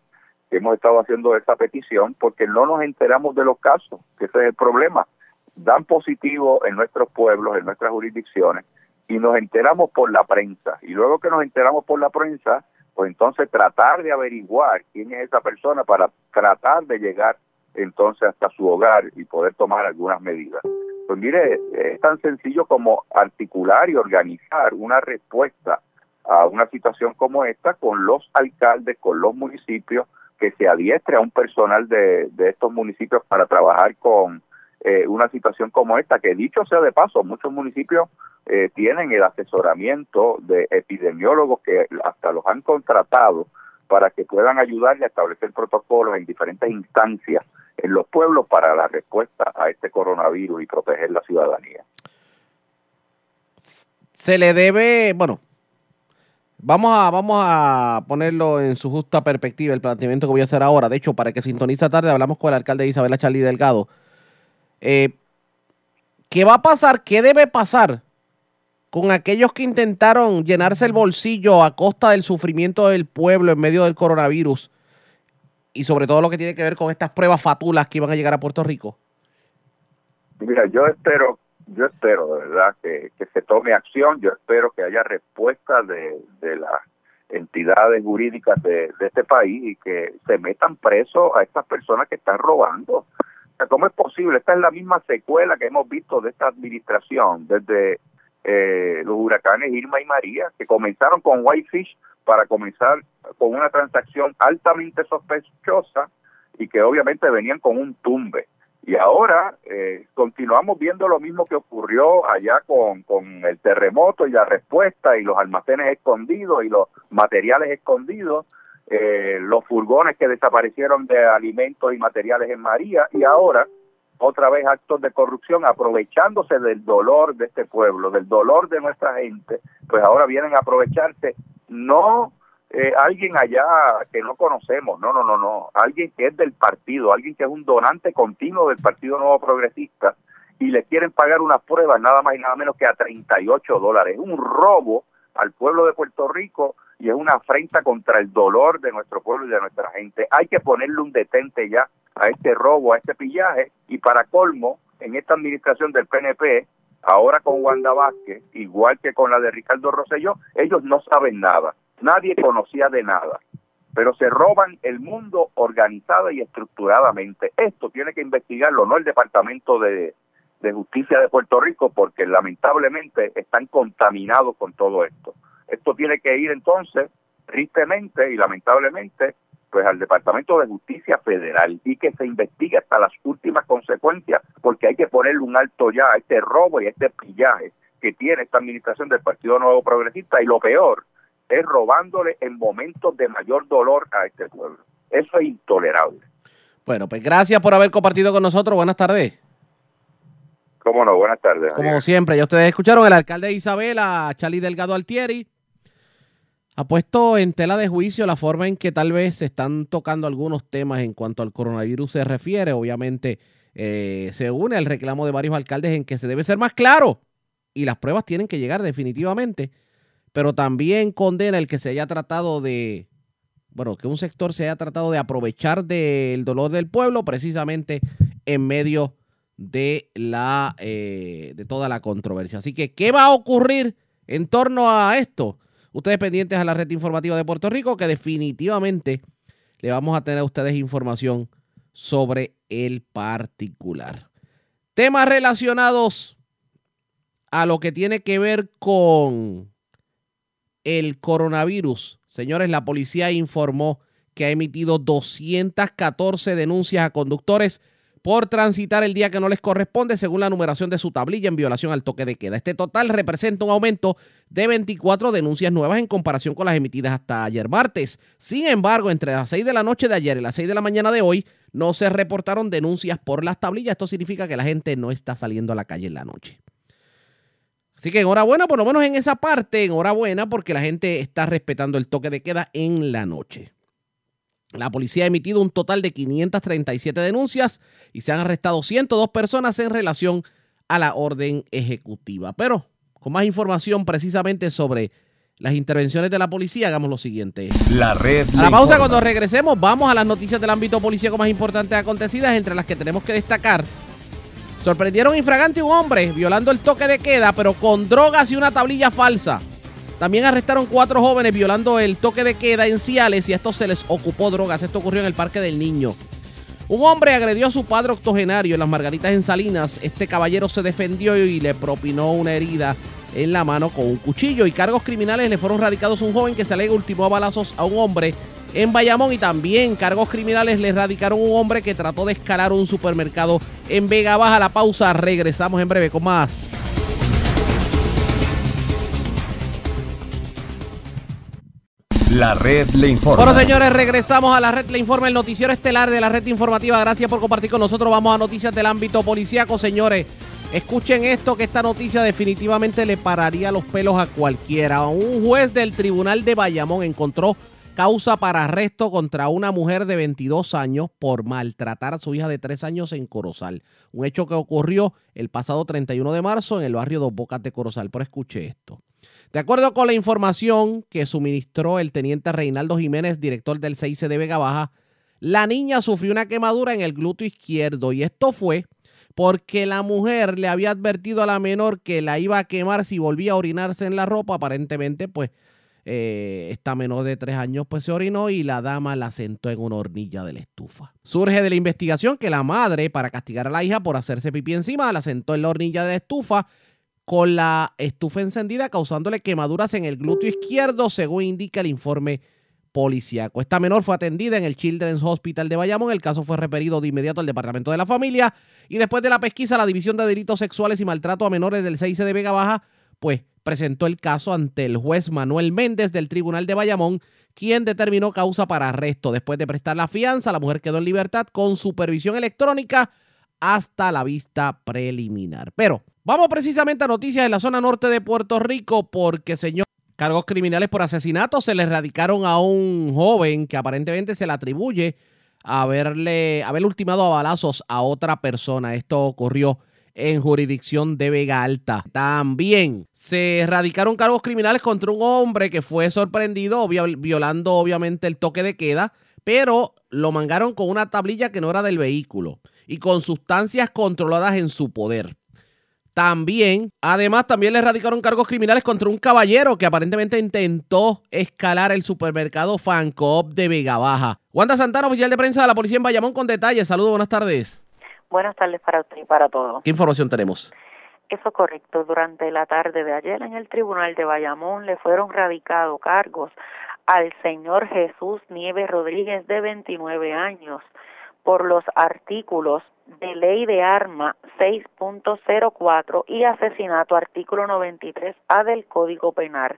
que hemos estado haciendo esa petición porque no nos enteramos de los casos, que ese es el problema dan positivo en nuestros pueblos, en nuestras jurisdicciones, y nos enteramos por la prensa. Y luego que nos enteramos por la prensa, pues entonces tratar de averiguar quién es esa persona para tratar de llegar entonces hasta su hogar y poder tomar algunas medidas. Pues mire, es tan sencillo como articular y organizar una respuesta a una situación como esta con los alcaldes, con los municipios, que se adiestre a un personal de, de estos municipios para trabajar con eh, una situación como esta, que dicho sea de paso, muchos municipios eh, tienen el asesoramiento de epidemiólogos que hasta los han contratado para que puedan ayudarle a establecer protocolos en diferentes instancias en los pueblos para la respuesta a este coronavirus y proteger la ciudadanía. Se le debe, bueno, vamos a, vamos a ponerlo en su justa perspectiva, el planteamiento que voy a hacer ahora. De hecho, para que sintoniza tarde, hablamos con el alcalde Isabela Charlie Delgado. Eh, ¿Qué va a pasar? ¿Qué debe pasar con aquellos que intentaron llenarse el bolsillo a costa del sufrimiento del pueblo en medio del coronavirus y sobre todo lo que tiene que ver con estas pruebas fatulas que iban a llegar a Puerto Rico? Mira, yo espero, yo espero de verdad que, se tome acción, yo espero que haya respuesta de, las entidades jurídicas de, de, este país y que se metan presos a estas personas que están robando. ¿Cómo es posible? Esta es la misma secuela que hemos visto de esta administración desde eh, los huracanes Irma y María, que comenzaron con Whitefish para comenzar con una transacción altamente sospechosa y que obviamente venían con un tumbe. Y ahora eh, continuamos viendo lo mismo que ocurrió allá con, con el terremoto y la respuesta y los almacenes escondidos y los materiales escondidos, eh, los furgones que desaparecieron de alimentos y materiales en María y ahora otra vez actos de corrupción aprovechándose del dolor de este pueblo, del dolor de nuestra gente, pues ahora vienen a aprovecharse no eh, alguien allá que no conocemos, no, no, no, no, alguien que es del partido, alguien que es un donante continuo del Partido Nuevo Progresista y le quieren pagar unas pruebas nada más y nada menos que a 38 dólares. Un robo al pueblo de Puerto Rico y es una afrenta contra el dolor de nuestro pueblo y de nuestra gente. Hay que ponerle un detente ya a este robo, a este pillaje y para colmo, en esta administración del PNP, ahora con Wanda Vázquez, igual que con la de Ricardo Rosselló, ellos no saben nada, nadie conocía de nada, pero se roban el mundo organizada y estructuradamente. Esto tiene que investigarlo, no el Departamento de, de Justicia de Puerto Rico, porque lamentablemente están contaminados con todo esto. Esto tiene que ir entonces, tristemente y lamentablemente, pues al Departamento de Justicia Federal y que se investigue hasta las últimas consecuencias, porque hay que ponerle un alto ya a este robo y a este pillaje que tiene esta administración del Partido Nuevo Progresista y lo peor es robándole en momentos de mayor dolor a este pueblo. Eso es intolerable. Bueno, pues gracias por haber compartido con nosotros. Buenas tardes. Cómo no, buenas tardes. Como siempre, ya ustedes escucharon el alcalde de Isabela, Charlie Delgado Altieri ha puesto en tela de juicio la forma en que tal vez se están tocando algunos temas en cuanto al coronavirus se refiere. Obviamente eh, se une al reclamo de varios alcaldes en que se debe ser más claro y las pruebas tienen que llegar definitivamente, pero también condena el que se haya tratado de, bueno, que un sector se haya tratado de aprovechar del dolor del pueblo precisamente en medio de la eh, de toda la controversia. Así que, ¿qué va a ocurrir en torno a esto? Ustedes pendientes a la red informativa de Puerto Rico, que definitivamente le vamos a tener a ustedes información sobre el particular. Temas relacionados a lo que tiene que ver con el coronavirus. Señores, la policía informó que ha emitido 214 denuncias a conductores por transitar el día que no les corresponde según la numeración de su tablilla en violación al toque de queda. Este total representa un aumento de 24 denuncias nuevas en comparación con las emitidas hasta ayer martes. Sin embargo, entre las 6 de la noche de ayer y las 6 de la mañana de hoy, no se reportaron denuncias por las tablillas. Esto significa que la gente no está saliendo a la calle en la noche. Así que enhorabuena, por lo menos en esa parte, enhorabuena porque la gente está respetando el toque de queda en la noche. La policía ha emitido un total de 537 denuncias y se han arrestado 102 personas en relación a la orden ejecutiva. Pero con más información precisamente sobre las intervenciones de la policía, hagamos lo siguiente. La red. A la pausa, cuando regresemos, vamos a las noticias del ámbito policíaco más importantes acontecidas, entre las que tenemos que destacar. Sorprendieron infragante un hombre violando el toque de queda, pero con drogas y una tablilla falsa. También arrestaron cuatro jóvenes violando el toque de queda en Ciales y a estos se les ocupó drogas. Esto ocurrió en el Parque del Niño. Un hombre agredió a su padre octogenario en las Margaritas en Salinas. Este caballero se defendió y le propinó una herida en la mano con un cuchillo. Y cargos criminales le fueron radicados a un joven que se alega ultimó a balazos a un hombre en Bayamón y también cargos criminales le radicaron un hombre que trató de escalar un supermercado en Vega Baja. La pausa, regresamos en breve con más. La red le informa. Bueno, señores, regresamos a la red le informa, el noticiero estelar de la red informativa. Gracias por compartir con nosotros. Vamos a noticias del ámbito policíaco, señores. Escuchen esto, que esta noticia definitivamente le pararía los pelos a cualquiera. Un juez del Tribunal de Bayamón encontró causa para arresto contra una mujer de 22 años por maltratar a su hija de 3 años en Corozal. Un hecho que ocurrió el pasado 31 de marzo en el barrio Dos Bocas de Corozal. Pero escuche esto. De acuerdo con la información que suministró el teniente Reinaldo Jiménez, director del 6 de Vega Baja, la niña sufrió una quemadura en el glúteo izquierdo y esto fue porque la mujer le había advertido a la menor que la iba a quemar si volvía a orinarse en la ropa. Aparentemente, pues, eh, esta menor de tres años pues se orinó y la dama la sentó en una hornilla de la estufa. Surge de la investigación que la madre, para castigar a la hija por hacerse pipí encima, la sentó en la hornilla de la estufa con la estufa encendida, causándole quemaduras en el glúteo izquierdo, según indica el informe policíaco. Esta menor fue atendida en el Children's Hospital de Bayamón. El caso fue referido de inmediato al Departamento de la Familia y después de la pesquisa, la División de Delitos Sexuales y Maltrato a Menores del 6 de Vega Baja, pues presentó el caso ante el juez Manuel Méndez del Tribunal de Bayamón, quien determinó causa para arresto. Después de prestar la fianza, la mujer quedó en libertad con supervisión electrónica hasta la vista preliminar. Pero vamos precisamente a noticias de la zona norte de Puerto Rico porque, señor, cargos criminales por asesinato se le radicaron a un joven que aparentemente se le atribuye haberle, haber ultimado a balazos a otra persona. Esto ocurrió en jurisdicción de Vega Alta. También se erradicaron cargos criminales contra un hombre que fue sorprendido violando obviamente el toque de queda, pero lo mangaron con una tablilla que no era del vehículo y con sustancias controladas en su poder. También, además, también le erradicaron cargos criminales contra un caballero que aparentemente intentó escalar el supermercado Fancoop de Vega Baja. Wanda Santana, oficial de prensa de la policía en Bayamón, con detalles. Saludos, buenas tardes. Buenas tardes para usted y para todos. ¿Qué información tenemos? Eso es correcto. Durante la tarde de ayer en el tribunal de Bayamón le fueron radicados cargos al señor Jesús Nieves Rodríguez de 29 años por los artículos de ley de arma 6.04 y asesinato artículo 93A del Código Penal.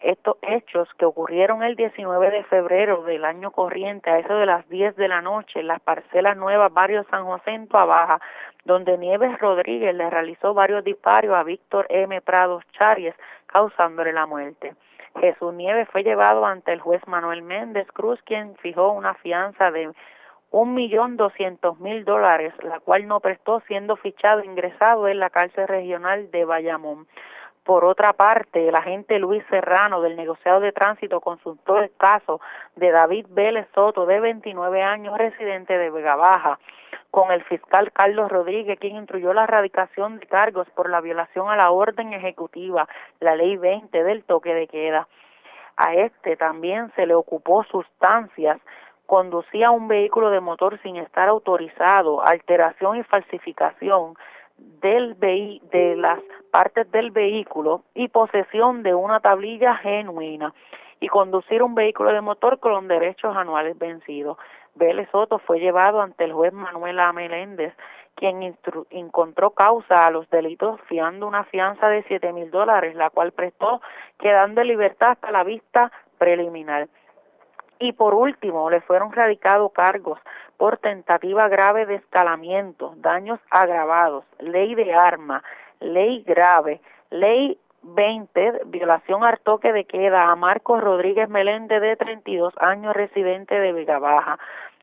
Estos hechos que ocurrieron el 19 de febrero del año corriente a eso de las 10 de la noche en las parcelas nuevas Barrio San José en donde Nieves Rodríguez le realizó varios disparos a Víctor M. Prados Charies, causándole la muerte. Jesús Nieves fue llevado ante el juez Manuel Méndez Cruz, quien fijó una fianza de un millón doscientos mil dólares, la cual no prestó siendo fichado e ingresado en la cárcel regional de Bayamón. Por otra parte, el agente Luis Serrano del negociado de tránsito consultó el caso de David Vélez Soto, de 29 años, residente de Vega Baja, con el fiscal Carlos Rodríguez, quien instruyó la erradicación de cargos por la violación a la orden ejecutiva, la ley 20 del toque de queda. A este también se le ocupó sustancias conducía un vehículo de motor sin estar autorizado, alteración y falsificación del de las partes del vehículo y posesión de una tablilla genuina y conducir un vehículo de motor con derechos anuales vencidos. Vélez Soto fue llevado ante el juez Manuel A. Meléndez, quien encontró causa a los delitos fiando una fianza de siete mil dólares, la cual prestó quedando en libertad hasta la vista preliminar. Y por último, le fueron radicados cargos por tentativa grave de escalamiento, daños agravados, ley de arma, ley grave, ley 20, violación al toque de queda a Marcos Rodríguez Meléndez de 32 años, residente de Vega Baja,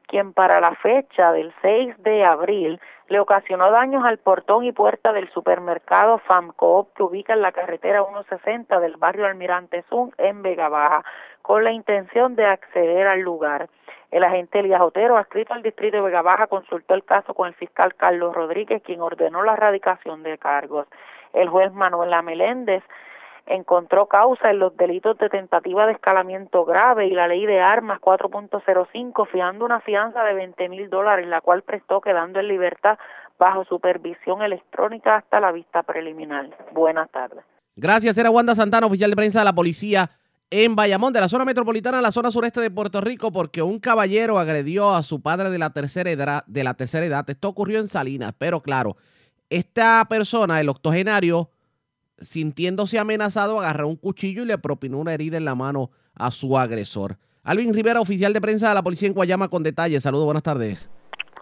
quien para la fecha del 6 de abril le ocasionó daños al portón y puerta del supermercado FAMCOOP que ubica en la carretera 160 del barrio Almirante Zoom en Vega Baja con la intención de acceder al lugar. El agente Elías Otero, adscrito al distrito de Vega Baja, consultó el caso con el fiscal Carlos Rodríguez, quien ordenó la erradicación de cargos. El juez Manuela Meléndez encontró causa en los delitos de tentativa de escalamiento grave y la ley de armas 4.05, fiando una fianza de 20 mil dólares, la cual prestó quedando en libertad bajo supervisión electrónica hasta la vista preliminar. Buenas tardes. Gracias, era Wanda Santana, oficial de prensa de la policía en Bayamón, de la zona metropolitana la zona sureste de Puerto Rico, porque un caballero agredió a su padre de la tercera edad. De la tercera edad. Esto ocurrió en Salinas, pero claro, esta persona, el octogenario, sintiéndose amenazado, agarró un cuchillo y le propinó una herida en la mano a su agresor. Alvin Rivera, oficial de prensa de la policía en Guayama, con detalles. Saludos, buenas tardes.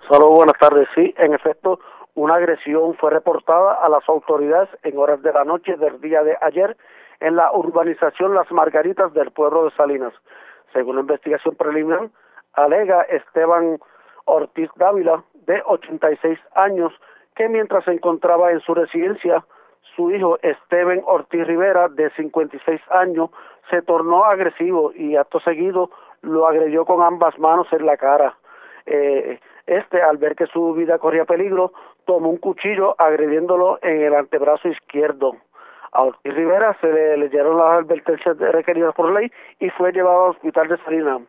Saludos, buenas tardes. Sí, en efecto, una agresión fue reportada a las autoridades en horas de la noche del día de ayer en la urbanización Las Margaritas del pueblo de Salinas. Según la investigación preliminar, alega Esteban Ortiz Dávila, de 86 años, que mientras se encontraba en su residencia, su hijo Esteban Ortiz Rivera, de 56 años, se tornó agresivo y acto seguido lo agredió con ambas manos en la cara. Eh, este, al ver que su vida corría peligro, tomó un cuchillo agrediéndolo en el antebrazo izquierdo. A Ortiz Rivera se le leyeron las advertencias requeridas por ley y fue llevado al hospital de Salinas.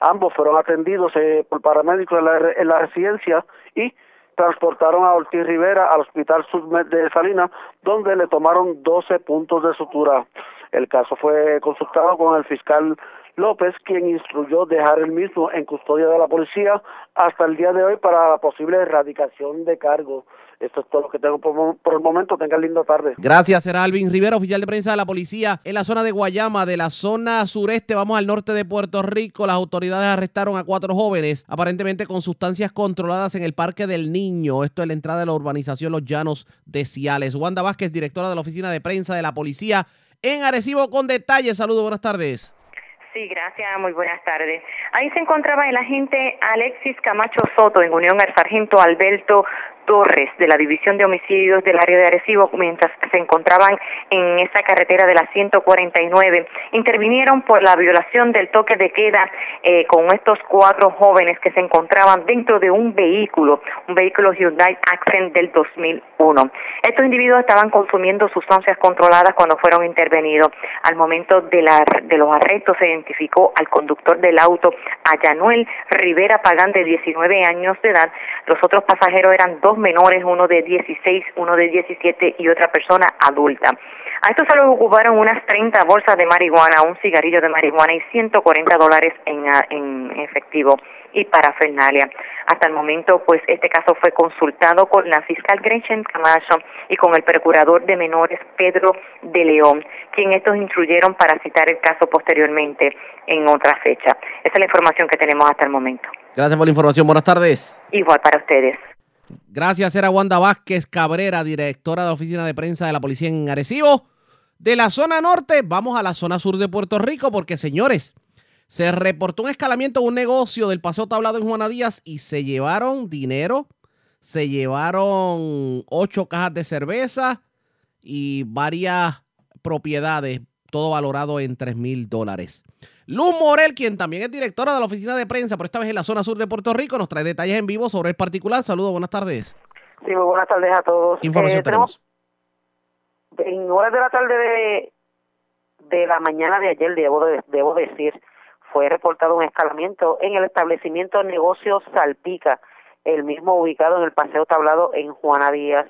Ambos fueron atendidos eh, por paramédicos en la, en la residencia y transportaron a Ortiz Rivera al Hospital Sudmed de Salinas, donde le tomaron 12 puntos de sutura. El caso fue consultado con el fiscal López, quien instruyó dejar el mismo en custodia de la policía hasta el día de hoy para la posible erradicación de cargo. Esto es todo lo que tengo por, el momento. Tengan linda tarde. Gracias, será Alvin Rivera, oficial de prensa de la policía en la zona de Guayama, de la zona sureste. Vamos al norte de Puerto Rico. Las autoridades arrestaron a cuatro jóvenes, aparentemente con sustancias controladas en el Parque del Niño. Esto es la entrada de la urbanización Los Llanos de Ciales. Wanda Vázquez, directora de la oficina de prensa de la policía en Arecibo, con detalles. Saludos, buenas tardes. Sí, gracias, muy buenas tardes. Ahí se encontraba el agente Alexis Camacho Soto en unión al sargento Alberto Torres de la División de Homicidios del área de Arecibo mientras se encontraban en esa carretera de la 149. Intervinieron por la violación del toque de queda eh, con estos cuatro jóvenes que se encontraban dentro de un vehículo, un vehículo Hyundai Accent del 2001. Estos individuos estaban consumiendo sustancias controladas cuando fueron intervenidos. Al momento de, de los arrestos se identificó al conductor del auto, a Yanuel Rivera Pagán, de 19 años de edad. Los otros pasajeros eran dos menores, uno de 16, uno de 17 y otra persona adulta. A esto se le ocuparon unas 30 bolsas de marihuana, un cigarrillo de marihuana y 140 dólares en, ah, en efectivo y parafernalia. Hasta el momento, pues este caso fue consultado con la fiscal Gretchen Camacho y con el procurador de menores Pedro de León, quien estos instruyeron para citar el caso posteriormente en otra fecha. Esa es la información que tenemos hasta el momento. Gracias por la información. Buenas tardes. Igual para ustedes. Gracias, era Wanda Vázquez Cabrera, directora de la oficina de prensa de la policía en Arecibo. De la zona norte, vamos a la zona sur de Puerto Rico, porque señores, se reportó un escalamiento de un negocio del Paseo Tablado en Juana Díaz y se llevaron dinero, se llevaron ocho cajas de cerveza y varias propiedades, todo valorado en tres mil dólares. Luz Morel, quien también es directora de la oficina de prensa, pero esta vez en la zona sur de Puerto Rico, nos trae detalles en vivo sobre el particular. Saludos, buenas tardes. Sí, muy buenas tardes a todos. ¿Qué información Eh, tenemos? En horas de la tarde de, de la mañana de ayer, debo, de- debo decir, fue reportado un escalamiento en el establecimiento Negocios Salpica, el mismo ubicado en el Paseo Tablado en Juana Díaz.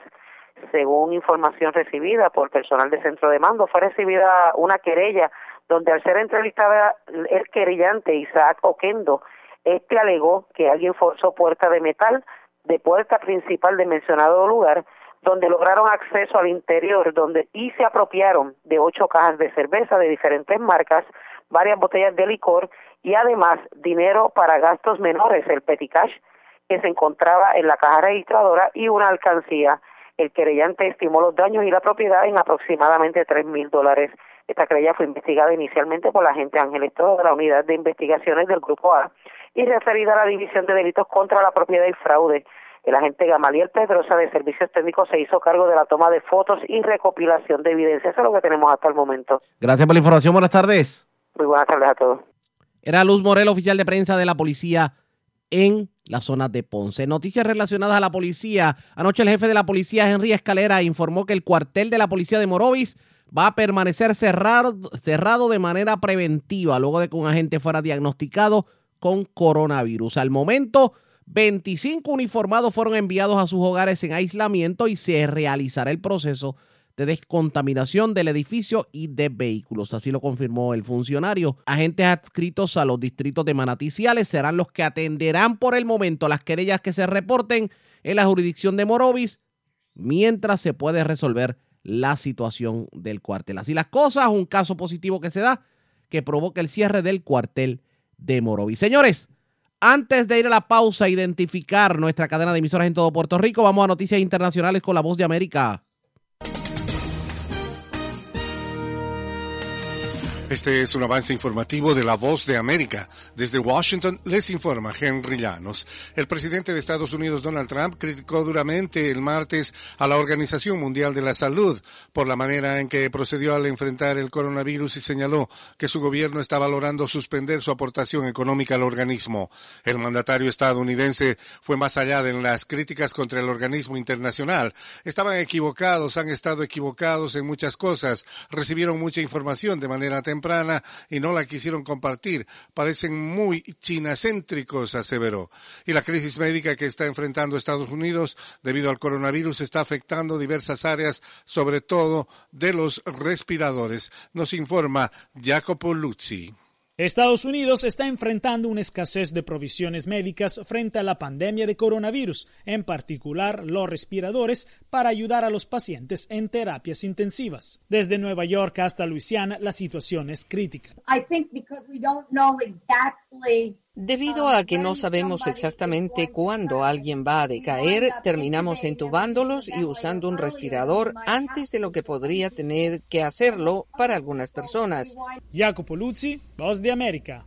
Según información recibida por personal de centro de mando, fue recibida una querella donde al ser entrevistada el querellante Isaac Oquendo, este alegó que alguien forzó puerta de metal de puerta principal de mencionado lugar, donde lograron acceso al interior donde y se apropiaron de ocho cajas de cerveza de diferentes marcas, varias botellas de licor y además dinero para gastos menores, el petty cash, que se encontraba en la caja registradora y una alcancía. El querellante estimó los daños y la propiedad en aproximadamente tres mil dólares. Esta querella fue investigada inicialmente por la agente Ángel Estrada de la Unidad de Investigaciones del Grupo A y referida a la División de Delitos contra la Propiedad y Fraude. El agente Gamaliel Pedrosa de Servicios Técnicos se hizo cargo de la toma de fotos y recopilación de evidencia. Eso es lo que tenemos hasta el momento. Gracias por la información. Buenas tardes. Muy buenas tardes a todos. Era Luz Morel, oficial de prensa de la policía en la zona de Ponce. Noticias relacionadas a la policía. Anoche el jefe de la policía, Henry Escalera, informó que el cuartel de la policía de Morovis va a permanecer cerrado, de manera preventiva luego de que un agente fuera diagnosticado con coronavirus. Al momento, 25 uniformados fueron enviados a sus hogares en aislamiento y se realizará el proceso de descontaminación del edificio y de vehículos. Así lo confirmó el funcionario. Agentes adscritos a los distritos de Manaticiales serán los que atenderán por el momento las querellas que se reporten en la jurisdicción de Morovis mientras se puede resolver la situación del cuartel. Así las cosas, un caso positivo que se da que provoca el cierre del cuartel de Morovis. Señores, antes de ir a la pausa, identificar nuestra cadena de emisoras en todo Puerto Rico, vamos a noticias internacionales con la voz de América. Este es un avance informativo de La Voz de América. Desde Washington les informa Henry Llanos. El presidente de Estados Unidos, Donald Trump, criticó duramente el martes a la Organización Mundial de la Salud por la manera en que procedió al enfrentar el coronavirus y señaló que su gobierno está valorando suspender su aportación económica al organismo. El mandatario estadounidense fue más allá de las críticas contra el organismo internacional. Estaban equivocados, han estado equivocados en muchas cosas, recibieron mucha información de manera temprana temprana y no la quisieron compartir. Parecen muy chinacéntricos, aseveró. Y la crisis médica que está enfrentando Estados Unidos debido al coronavirus está afectando diversas áreas, sobre todo de los respiradores, nos informa Jacopo Luzzi. Estados Unidos está enfrentando una escasez de provisiones médicas frente a la pandemia de coronavirus, en particular los respiradores, para ayudar a los pacientes en terapias intensivas. Desde Nueva York hasta Luisiana, la situación es crítica. Debido a que no sabemos exactamente cuándo alguien va a decaer, terminamos entubándolos y usando un respirador antes de lo que podría tener que hacerlo para algunas personas. Luzzi, Voz de América.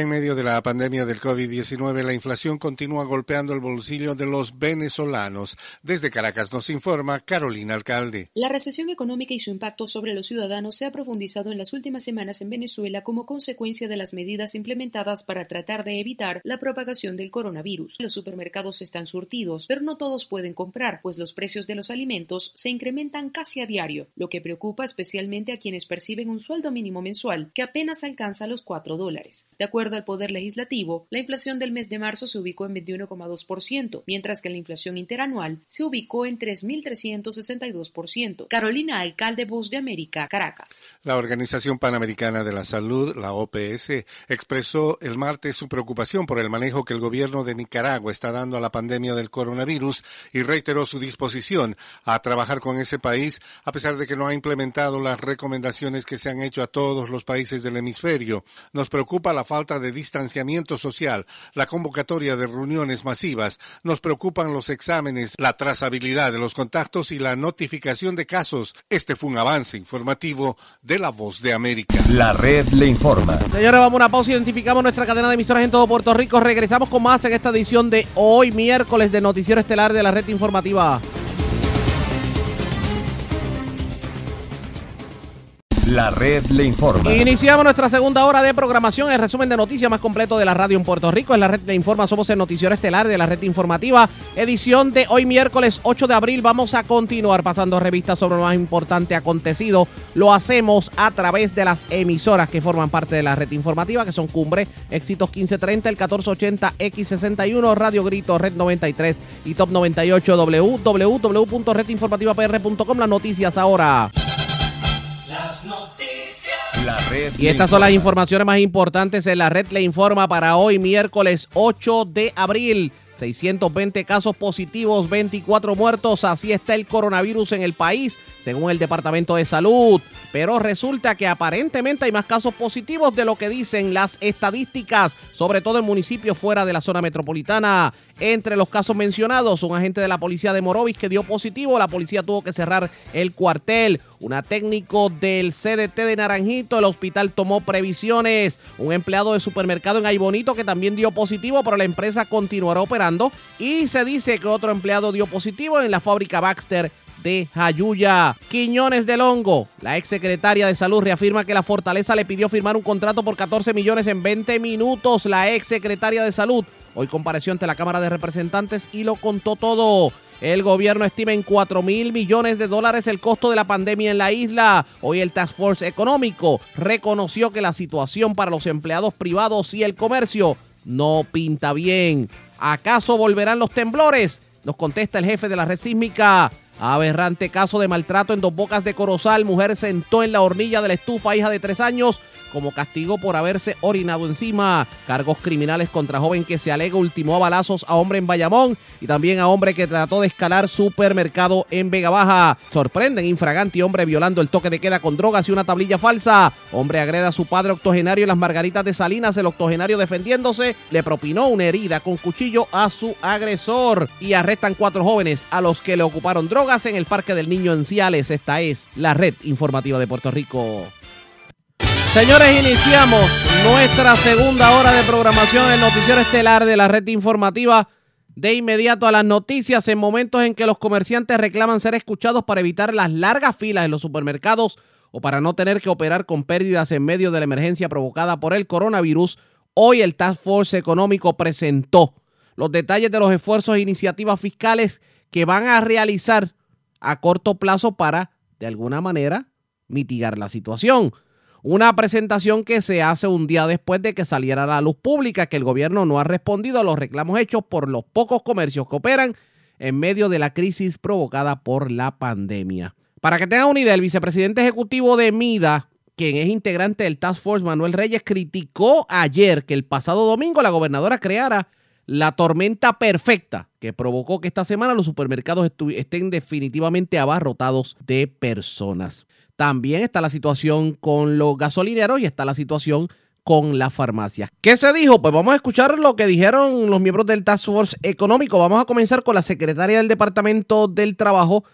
En medio de la pandemia del COVID-19, la inflación continúa golpeando el bolsillo de los venezolanos. Desde Caracas nos informa Carolina Alcalde. La recesión económica y su impacto sobre los ciudadanos se ha profundizado en las últimas semanas en Venezuela como consecuencia de las medidas implementadas para tratar de evitar la propagación del coronavirus. Los supermercados están surtidos, pero no todos pueden comprar, pues los precios de los alimentos se incrementan casi a diario, lo que preocupa especialmente a quienes perciben un sueldo mínimo mensual que apenas alcanza los 4 dólares. De acuerdo acuerdo al Poder Legislativo, la inflación del mes de marzo se ubicó en 21,2%, mientras que la inflación interanual se ubicó en 3.362%. Carolina, alcalde Voz de América, Caracas. La Organización Panamericana de la Salud, la OPS, expresó el martes su preocupación por el manejo que el gobierno de Nicaragua está dando a la pandemia del coronavirus y reiteró su disposición a trabajar con ese país a pesar de que no ha implementado las recomendaciones que se han hecho a todos los países del hemisferio. Nos preocupa la falta de distanciamiento social, la convocatoria de reuniones masivas, nos preocupan los exámenes, la trazabilidad de los contactos y la notificación de casos. Este fue un avance informativo de La Voz de América. La red le informa. Señores, vamos a una pausa. Identificamos nuestra cadena de emisoras en todo Puerto Rico. Regresamos con más en esta edición de hoy, miércoles, de Noticiero Estelar de la red informativa. La red le informa. Iniciamos nuestra segunda hora de programación, el resumen de noticias más completo de la radio en Puerto Rico. En la red le informa, somos el noticiero estelar de la red informativa, edición de hoy miércoles 8 de abril. Vamos a continuar pasando revistas sobre lo más importante acontecido. Lo hacemos a través de las emisoras que forman parte de la red informativa, que son Cumbre, Éxitos 1530, el 1480, X61, Radio Grito, Red 93 y Top 98, www.redinformativapr.com. Las noticias ahora. Las noticias. La red Y estas son las informaciones más importantes en la red le informa para hoy miércoles 8 de abril. 620 casos positivos, 24 muertos. Así está el coronavirus en el país, según el Departamento de Salud. Pero resulta que aparentemente hay más casos positivos de lo que dicen las estadísticas, sobre todo en municipios fuera de la zona metropolitana. Entre los casos mencionados, un agente de la policía de Morovis que dio positivo, la policía tuvo que cerrar el cuartel. Una técnico del CDT de Naranjito, el hospital tomó previsiones. Un empleado de supermercado en Aybonito que también dio positivo, pero la empresa continuará operando. Y se dice que otro empleado dio positivo en la fábrica Baxter de Jayuya. Quiñones del Hongo, la ex secretaria de Salud, reafirma que la Fortaleza le pidió firmar un contrato por 14 millones en 20 minutos. La ex secretaria de Salud hoy compareció ante la Cámara de Representantes y lo contó todo. El gobierno estima en 4 mil millones de dólares el costo de la pandemia en la isla. Hoy el Task Force Económico reconoció que la situación para los empleados privados y el comercio no pinta bien. ¿Acaso volverán los temblores? Nos contesta el jefe de la red sísmica. Aberrante caso de maltrato en dos bocas de Corozal. Mujer sentó en la hornilla de la estufa, hija de tres años, como castigo por haberse orinado encima. Cargos criminales contra joven que se alega ultimó a balazos a hombre en Bayamón y también a hombre que trató de escalar supermercado en Vega Baja. Sorprenden infraganti hombre violando el toque de queda con drogas y una tablilla falsa. Hombre agreda a su padre octogenario en las Margaritas de Salinas. El octogenario defendiéndose le propinó una herida con cuchillo a su agresor. Y arrestan cuatro jóvenes a los que le ocuparon drogas en el Parque del Niño en Ciales. Esta es la red informativa de Puerto Rico. Señores, iniciamos nuestra segunda hora de programación del noticiero estelar de la red informativa. De inmediato a las noticias en momentos en que los comerciantes reclaman ser escuchados para evitar las largas filas en los supermercados o para no tener que operar con pérdidas en medio de la emergencia provocada por el coronavirus. Hoy el Task Force Económico presentó los detalles de los esfuerzos e iniciativas fiscales que van a realizar a corto plazo para, de alguna manera, mitigar la situación. Una presentación que se hace un día después de que saliera a la luz pública que el gobierno no ha respondido a los reclamos hechos por los pocos comercios que operan en medio de la crisis provocada por la pandemia. Para que tengan una idea, el vicepresidente ejecutivo de MIDA, quien es integrante del Task Force, Manuel Reyes, criticó ayer que el pasado domingo la gobernadora creara la tormenta perfecta que provocó que esta semana los supermercados estén definitivamente abarrotados de personas. También está la situación con los gasolineros y está la situación con las farmacias. ¿Qué se dijo? Pues vamos a escuchar lo que dijeron los miembros del Task Force Económico. Vamos a comenzar con la secretaria del Departamento del Trabajo,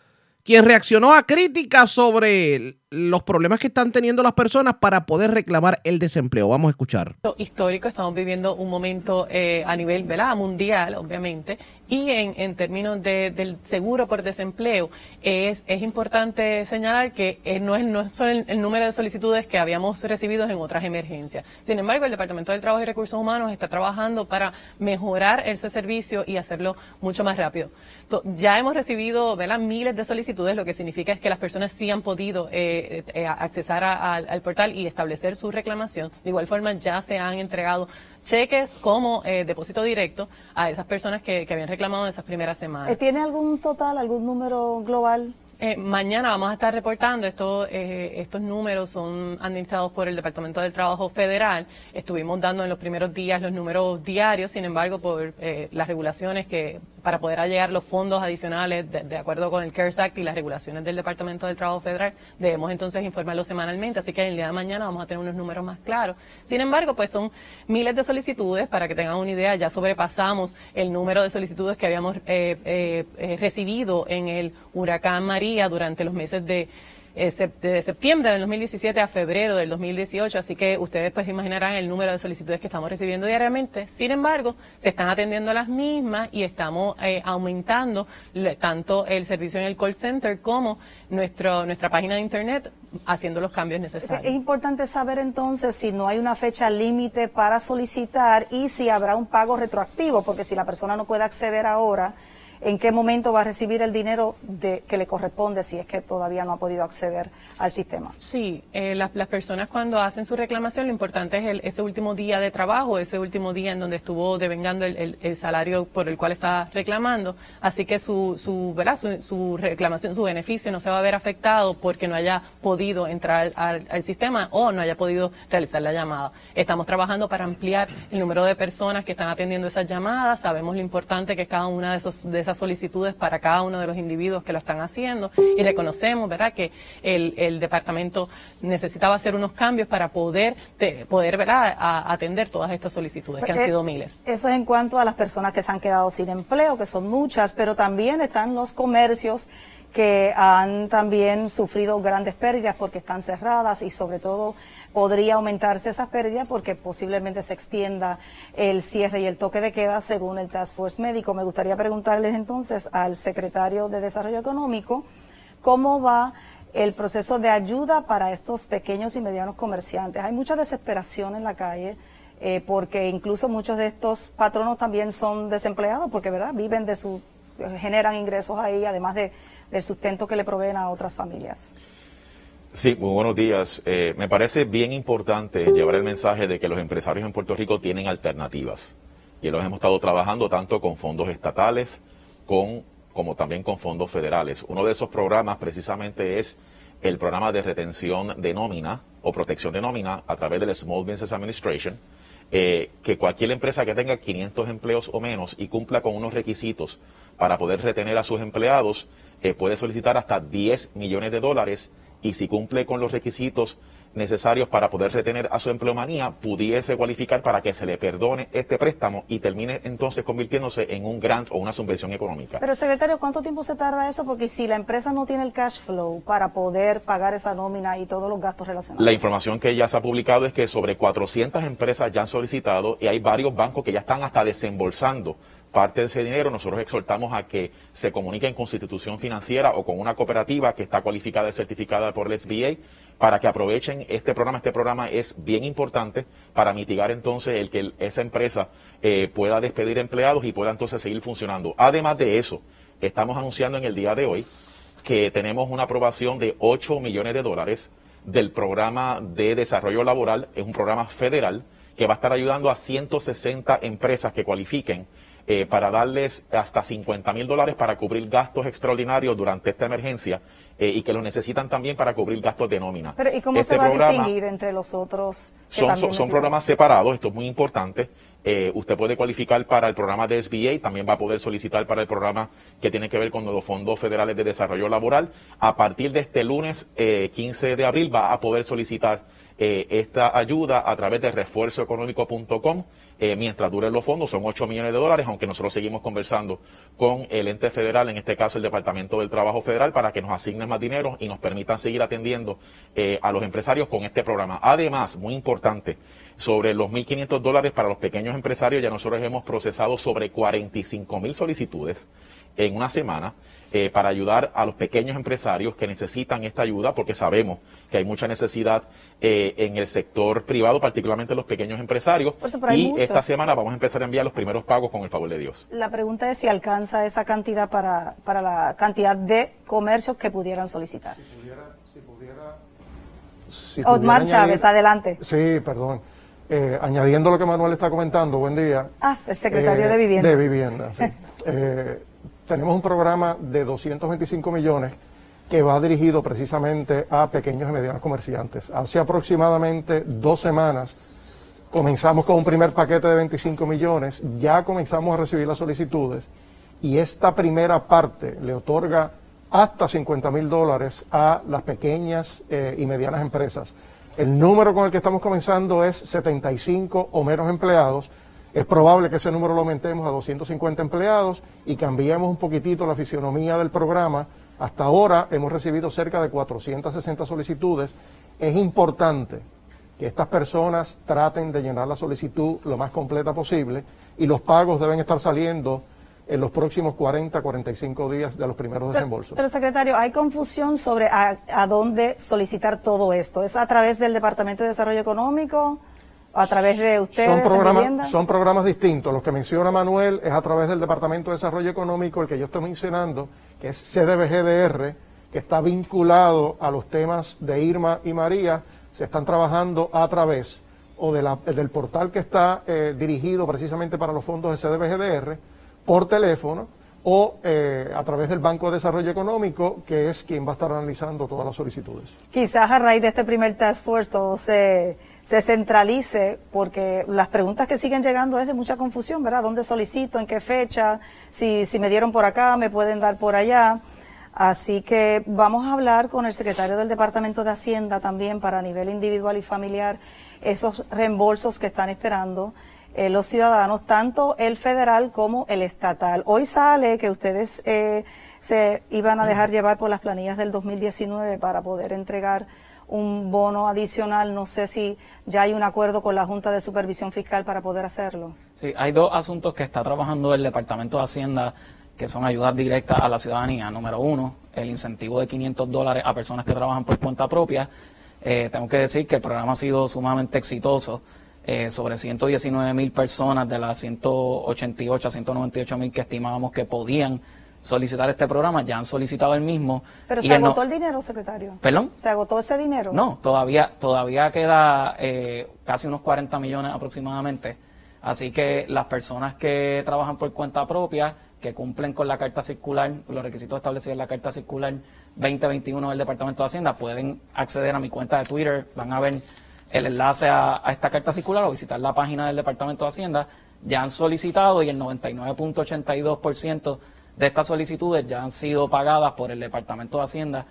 quien reaccionó a críticas sobre los problemas que están teniendo las personas para poder reclamar el desempleo. Vamos a escuchar. Histórico, estamos viviendo un momento eh, a nivel mundial, obviamente, y en, en términos de, del seguro por desempleo, es, es importante señalar que eh, no, es, no es solo el, número de solicitudes que habíamos recibido en otras emergencias. Sin embargo, el Departamento del Trabajo y Recursos Humanos está trabajando para mejorar ese servicio y hacerlo mucho más rápido. Ya hemos recibido ¿verdad? miles de solicitudes, lo que significa es que las personas sí han podido eh, eh, accesar al portal y establecer su reclamación. De igual forma, ya se han entregado cheques como eh, depósito directo a esas personas que, que habían reclamado en esas primeras semanas. ¿Tiene algún total, algún número global? Eh, mañana vamos a estar reportando, estos, eh, estos números son administrados por el Departamento del Trabajo Federal. Estuvimos dando en los primeros días los números diarios, sin embargo, por eh, las regulaciones que para poder llegar los fondos adicionales de, acuerdo con el CARES Act y las regulaciones del Departamento del Trabajo Federal, debemos entonces informarlos semanalmente, así que el día de mañana vamos a tener unos números más claros. Sin embargo, pues son miles de solicitudes, para que tengan una idea, ya sobrepasamos el número de solicitudes que habíamos recibido en el huracán María durante los meses de, eh, de septiembre del 2017 a febrero del 2018, así que ustedes pues imaginarán el número de solicitudes que estamos recibiendo diariamente. Sin embargo, se están atendiendo las mismas y estamos eh, aumentando tanto el servicio en el call center como nuestro, nuestra página de internet haciendo los cambios necesarios. Es importante saber entonces si no hay una fecha límite para solicitar y si habrá un pago retroactivo, porque si la persona no puede acceder ahora, en qué momento va a recibir el dinero de, que le corresponde si es que todavía no ha podido acceder al sistema. Sí, eh, las, personas cuando hacen su reclamación, lo importante es el, ese último día de trabajo, ese último día en donde estuvo devengando el, salario por el cual está reclamando. Así que su, reclamación, su beneficio no se va a ver afectado porque no haya podido entrar al, al sistema o no haya podido realizar la llamada. Estamos trabajando para ampliar el número de personas que están atendiendo esas llamadas. Sabemos lo importante que es cada una de, esos, de esas solicitudes para cada uno de los individuos que lo están haciendo y reconocemos, ¿verdad?, que el, el departamento necesitaba hacer unos cambios para poder, poder ¿verdad?, atender todas estas solicitudes, que han eh, sido miles. Eso es en cuanto a las personas que se han quedado sin empleo, que son muchas, pero también están los comercios que han también sufrido grandes pérdidas porque están cerradas y sobre todo podría aumentarse esa pérdida porque posiblemente se extienda el cierre y el toque de queda según el Task Force Médico. Me gustaría preguntarles entonces al secretario de Desarrollo Económico ¿cómo va el proceso de ayuda para estos pequeños y medianos comerciantes? Hay mucha desesperación en la calle. eh, porque incluso muchos de estos patronos también son desempleados porque verdad viven de su generan ingresos ahí además de del sustento que le proveen a otras familias. Sí, muy buenos días. Eh, me parece bien importante llevar el mensaje de que los empresarios en Puerto Rico tienen alternativas. Y los hemos estado trabajando tanto con fondos estatales como también con fondos federales. Uno de esos programas precisamente es el programa de retención de nómina o protección de nómina a través del Small Business Administration, eh, que cualquier empresa que tenga 500 empleos o menos y cumpla con unos requisitos para poder retener a sus empleados, eh, puede solicitar hasta 10 millones de dólares y si cumple con los requisitos necesarios para poder retener a su empleomanía, pudiese cualificar para que se le perdone este préstamo y termine entonces convirtiéndose en un grant o una subvención económica. Pero secretario, ¿cuánto tiempo se tarda eso? Porque si la empresa no tiene el cash flow para poder pagar esa nómina y todos los gastos relacionados. La información que ya se ha publicado es que sobre 400 empresas ya han solicitado y hay varios bancos que ya están hasta desembolsando parte de ese dinero. Nosotros exhortamos a que se comuniquen con su institución financiera o con una cooperativa que está cualificada y certificada por el SBA para que aprovechen este programa. Este programa es bien importante para mitigar entonces el que esa empresa eh, pueda despedir empleados y pueda entonces seguir funcionando. Además de eso, estamos anunciando en el día de hoy que tenemos una aprobación de 8 millones de dólares del programa de desarrollo laboral. Es un programa federal que va a estar ayudando a 160 empresas que cualifiquen eh, para darles hasta 50 mil dólares para cubrir gastos extraordinarios durante esta emergencia eh, y que los necesitan también para cubrir gastos de nómina. Pero ¿y cómo Este se va a distinguir entre los otros? son, son, programas separados, esto es muy importante. Eh, usted puede cualificar para el programa de SBA, también va a poder solicitar para el programa que tiene que ver con los fondos federales de desarrollo laboral. A partir de este lunes eh, 15 de abril va a poder solicitar eh, esta ayuda a través de refuerzoeconómico.com. Eh, mientras duren los fondos, son 8 millones de dólares, aunque nosotros seguimos conversando con el ente federal, en este caso el Departamento del Trabajo Federal, para que nos asignen más dinero y nos permitan seguir atendiendo eh, a los empresarios con este programa. Además, muy importante, sobre los 1.500 dólares para los pequeños empresarios, ya nosotros hemos procesado sobre 45 mil solicitudes en una semana eh, para ayudar a los pequeños empresarios que necesitan esta ayuda, porque sabemos que hay mucha necesidad eh, en el sector privado, particularmente los pequeños empresarios. Por eso, y muchos. esta semana vamos a empezar a enviar los primeros pagos con el favor de Dios. La pregunta es si alcanza esa cantidad para, para la cantidad de comercios que pudieran solicitar. Si Otmar pudiera Chávez, añadir- adelante. Sí, perdón. Eh, añadiendo lo que Manuel está comentando, buen día. Ah, el secretario Eh, de Vivienda. De Vivienda, sí. Tenemos un programa de 225 millones que va dirigido precisamente a pequeños y medianos comerciantes. Hace aproximadamente dos semanas comenzamos con un primer paquete de 25 millones, ya comenzamos a recibir las solicitudes y esta primera parte le otorga hasta 50 mil dólares a las pequeñas eh, y medianas empresas. El número con el que estamos comenzando es 75 o menos empleados. Es probable que ese número lo aumentemos a 250 empleados y cambiemos un poquitito la fisionomía del programa. Hasta ahora hemos recibido cerca de 460 solicitudes. Es importante que estas personas traten de llenar la solicitud lo más completa posible y los pagos deben estar saliendo en los próximos 40, 45 días de los primeros desembolsos. Pero secretario, hay confusión sobre a, a dónde solicitar todo esto. ¿Es a través del Departamento de Desarrollo Económico? ¿O a través de ustedes? Son programas, son programas distintos. Los que menciona Manuel es a través del Departamento de Desarrollo Económico, el que yo estoy mencionando, que es CDBGDR, que está vinculado a los temas de Irma y María. Se están trabajando a través o de la- del portal que está eh, dirigido precisamente para los fondos de CDBGDR, por teléfono o eh, a través del Banco de Desarrollo Económico, que es quien va a estar analizando todas las solicitudes. Quizás a raíz de este primer task force todo se, se centralice, porque las preguntas que siguen llegando es de mucha confusión, ¿verdad? ¿Dónde solicito? ¿En qué fecha? Si, si me dieron por acá, me pueden dar por allá. Así que vamos a hablar con el secretario del Departamento de Hacienda también para a nivel individual y familiar esos reembolsos que están esperando eh, los ciudadanos, tanto el federal como el estatal. Hoy sale que ustedes eh, se iban a dejar llevar por las planillas del 2019 para poder entregar un bono adicional. No sé si ya hay un acuerdo con la Junta de Supervisión Fiscal para poder hacerlo. Sí, hay dos asuntos que está trabajando el Departamento de Hacienda que son ayudas directas a la ciudadanía. Número uno, el incentivo de 500 dólares a personas que trabajan por cuenta propia. Eh, tengo que decir que el programa ha sido sumamente exitoso. Eh, sobre 119 mil personas de las 188 a 198 mil que estimábamos que podían solicitar este programa ya han solicitado el mismo. Pero y se no- agotó el dinero, secretario. ¿Perdón? ¿Se agotó ese dinero? No, todavía, todavía queda eh, casi unos 40 millones aproximadamente. Así que las personas que trabajan por cuenta propia, que cumplen con la carta circular, los requisitos establecidos en la carta circular 2021 del Departamento de Hacienda, pueden acceder a mi cuenta de Twitter, van a ver el enlace a, a esta carta circular o visitar la página del Departamento de Hacienda. Ya han solicitado y el 99.82% de estas solicitudes ya han sido pagadas por el Departamento de Hacienda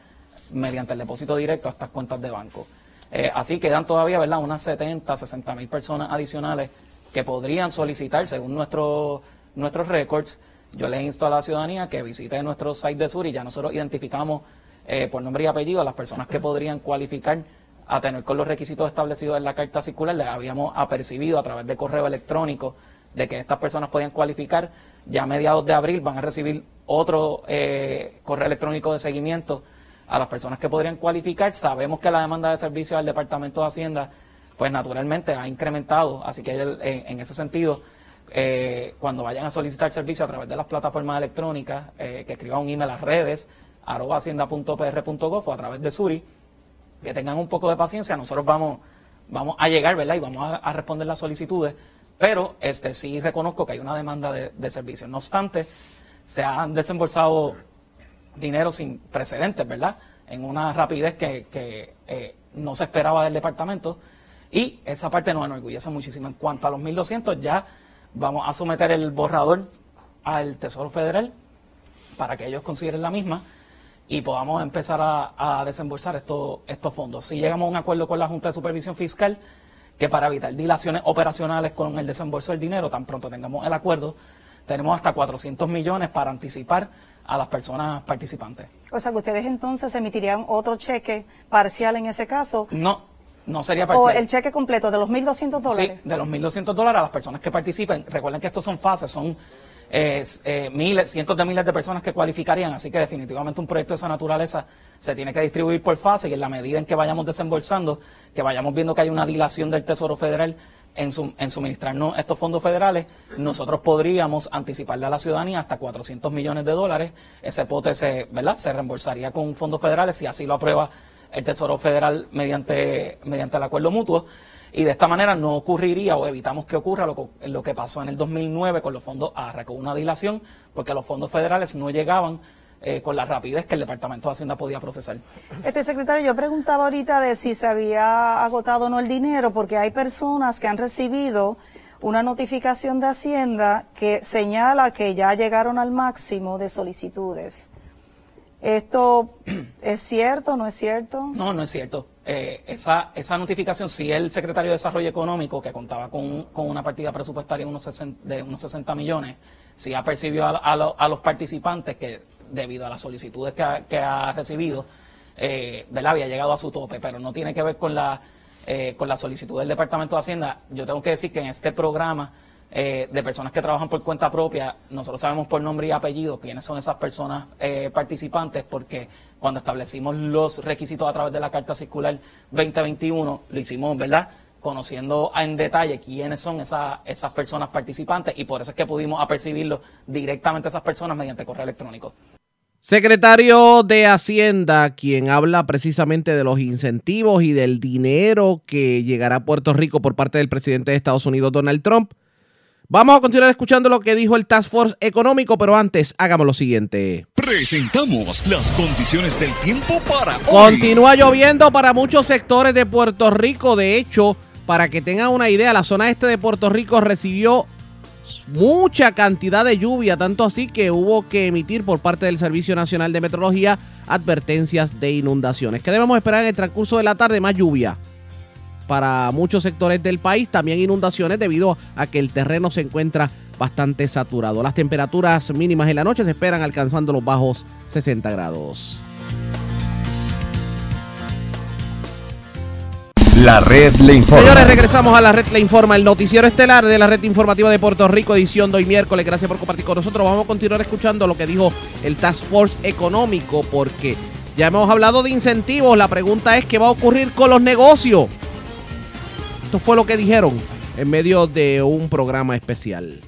mediante el depósito directo a estas cuentas de banco. Eh, así quedan todavía, ¿verdad?, unas 70, 60 mil personas adicionales que podrían solicitar según nuestro, nuestros récords. Yo les insto a la ciudadanía que visite nuestro site de Sur y ya nosotros identificamos eh, por nombre y apellido a las personas que podrían cualificar a tener con los requisitos establecidos en la carta circular. Les habíamos apercibido a través de correo electrónico de que estas personas podían cualificar. Ya a mediados de abril van a recibir otro eh, correo electrónico de seguimiento a las personas que podrían cualificar. Sabemos que la demanda de servicios del Departamento de Hacienda, pues naturalmente ha incrementado, así que en, ese sentido, eh, cuando vayan a solicitar servicio a través de las plataformas electrónicas, eh, que escriban un email a redes, arroba hacienda.pr.gov o a través de Suri, que tengan un poco de paciencia, nosotros vamos, vamos a llegar, ¿verdad? Y vamos a responder las solicitudes, pero este sí reconozco que hay una demanda de, servicios. No obstante, se han desembolsado dinero sin precedentes, ¿verdad? En una rapidez que, que, eh, no se esperaba del departamento y esa parte nos enorgullece muchísimo. En cuanto a los 1.200, ya vamos a someter el borrador al Tesoro Federal para que ellos consideren la misma y podamos empezar a, a desembolsar estos, estos fondos. Si llegamos a un acuerdo con la Junta de Supervisión Fiscal, que para evitar dilaciones operacionales con el desembolso del dinero, tan pronto tengamos el acuerdo, tenemos hasta 400 millones para anticipar a las personas participantes. O sea, que ustedes entonces emitirían otro cheque parcial en ese caso. No, no sería O parcial. el cheque completo de los 1.200 dólares. Sí, de los 1.200 dólares a las personas que participen. Recuerden que estos son fases, son eh, miles, cientos de miles de personas que cualificarían, así que definitivamente un proyecto de esa naturaleza se tiene que distribuir por fase y en la medida en que vayamos desembolsando, que vayamos viendo que hay una dilación del Tesoro Federal en, su- en suministrarnos estos fondos federales, nosotros podríamos anticiparle a la ciudadanía hasta 400 millones de dólares. Ese pote se, ¿verdad? se reembolsaría con fondos federales si así lo aprueba el Tesoro Federal mediante, mediante el acuerdo mutuo. Y de esta manera no ocurriría o evitamos que ocurra lo, que- lo que pasó en el 2009 con los fondos ARRA, con una dilación, porque los fondos federales no llegaban eh, con la rapidez que el Departamento de Hacienda podía procesar. Este secretario, yo preguntaba ahorita de si se había agotado o no el dinero, porque hay personas que han recibido una notificación de Hacienda que señala que ya llegaron al máximo de solicitudes. ¿Esto es cierto no es cierto? No, no es cierto. Eh, esa, esa notificación, si el secretario de Desarrollo Económico, que contaba con, con una partida presupuestaria de unos 60, de unos 60 millones, si ha percibido a, a a los participantes que debido a las solicitudes que ha, que ha recibido, eh, había llegado a su tope, pero no tiene que ver con la, eh, con la solicitud del Departamento de Hacienda. Yo tengo que decir que en este programa eh, de personas que trabajan por cuenta propia, nosotros sabemos por nombre y apellido quiénes son esas personas eh, participantes, porque cuando establecimos los requisitos a través de la Carta Circular 2021, lo hicimos, ¿verdad? Conociendo en detalle quiénes son esa- esas personas participantes y por eso es que pudimos apercibirlo directamente a esas personas mediante correo electrónico. Secretario de Hacienda, quien habla precisamente de los incentivos y del dinero que llegará a Puerto Rico por parte del presidente de Estados Unidos, Donald Trump. Vamos a continuar escuchando lo que dijo el Task Force Económico, pero antes hagamos lo siguiente. Presentamos las condiciones del tiempo para hoy. Continúa lloviendo para muchos sectores de Puerto Rico. De hecho, para que tengan una idea, la zona este de Puerto Rico recibió mucha cantidad de lluvia, tanto así que hubo que emitir por parte del Servicio Nacional de Meteorología advertencias de inundaciones. ¿Qué debemos esperar en el transcurso de la tarde? Más lluvia para muchos sectores del país, también inundaciones debido a que el terreno se encuentra bastante saturado. Las temperaturas mínimas en la noche se esperan alcanzando los bajos 60 grados. La red le informa. Señores, regresamos a la red Le Informa, el noticiero estelar de la red informativa de Puerto Rico, edición de hoy miércoles. Gracias por compartir con nosotros. Vamos a continuar escuchando lo que dijo el Task Force Económico, porque ya hemos hablado de incentivos. La pregunta es: ¿qué va a ocurrir con los negocios? Esto fue lo que dijeron en medio de un programa especial.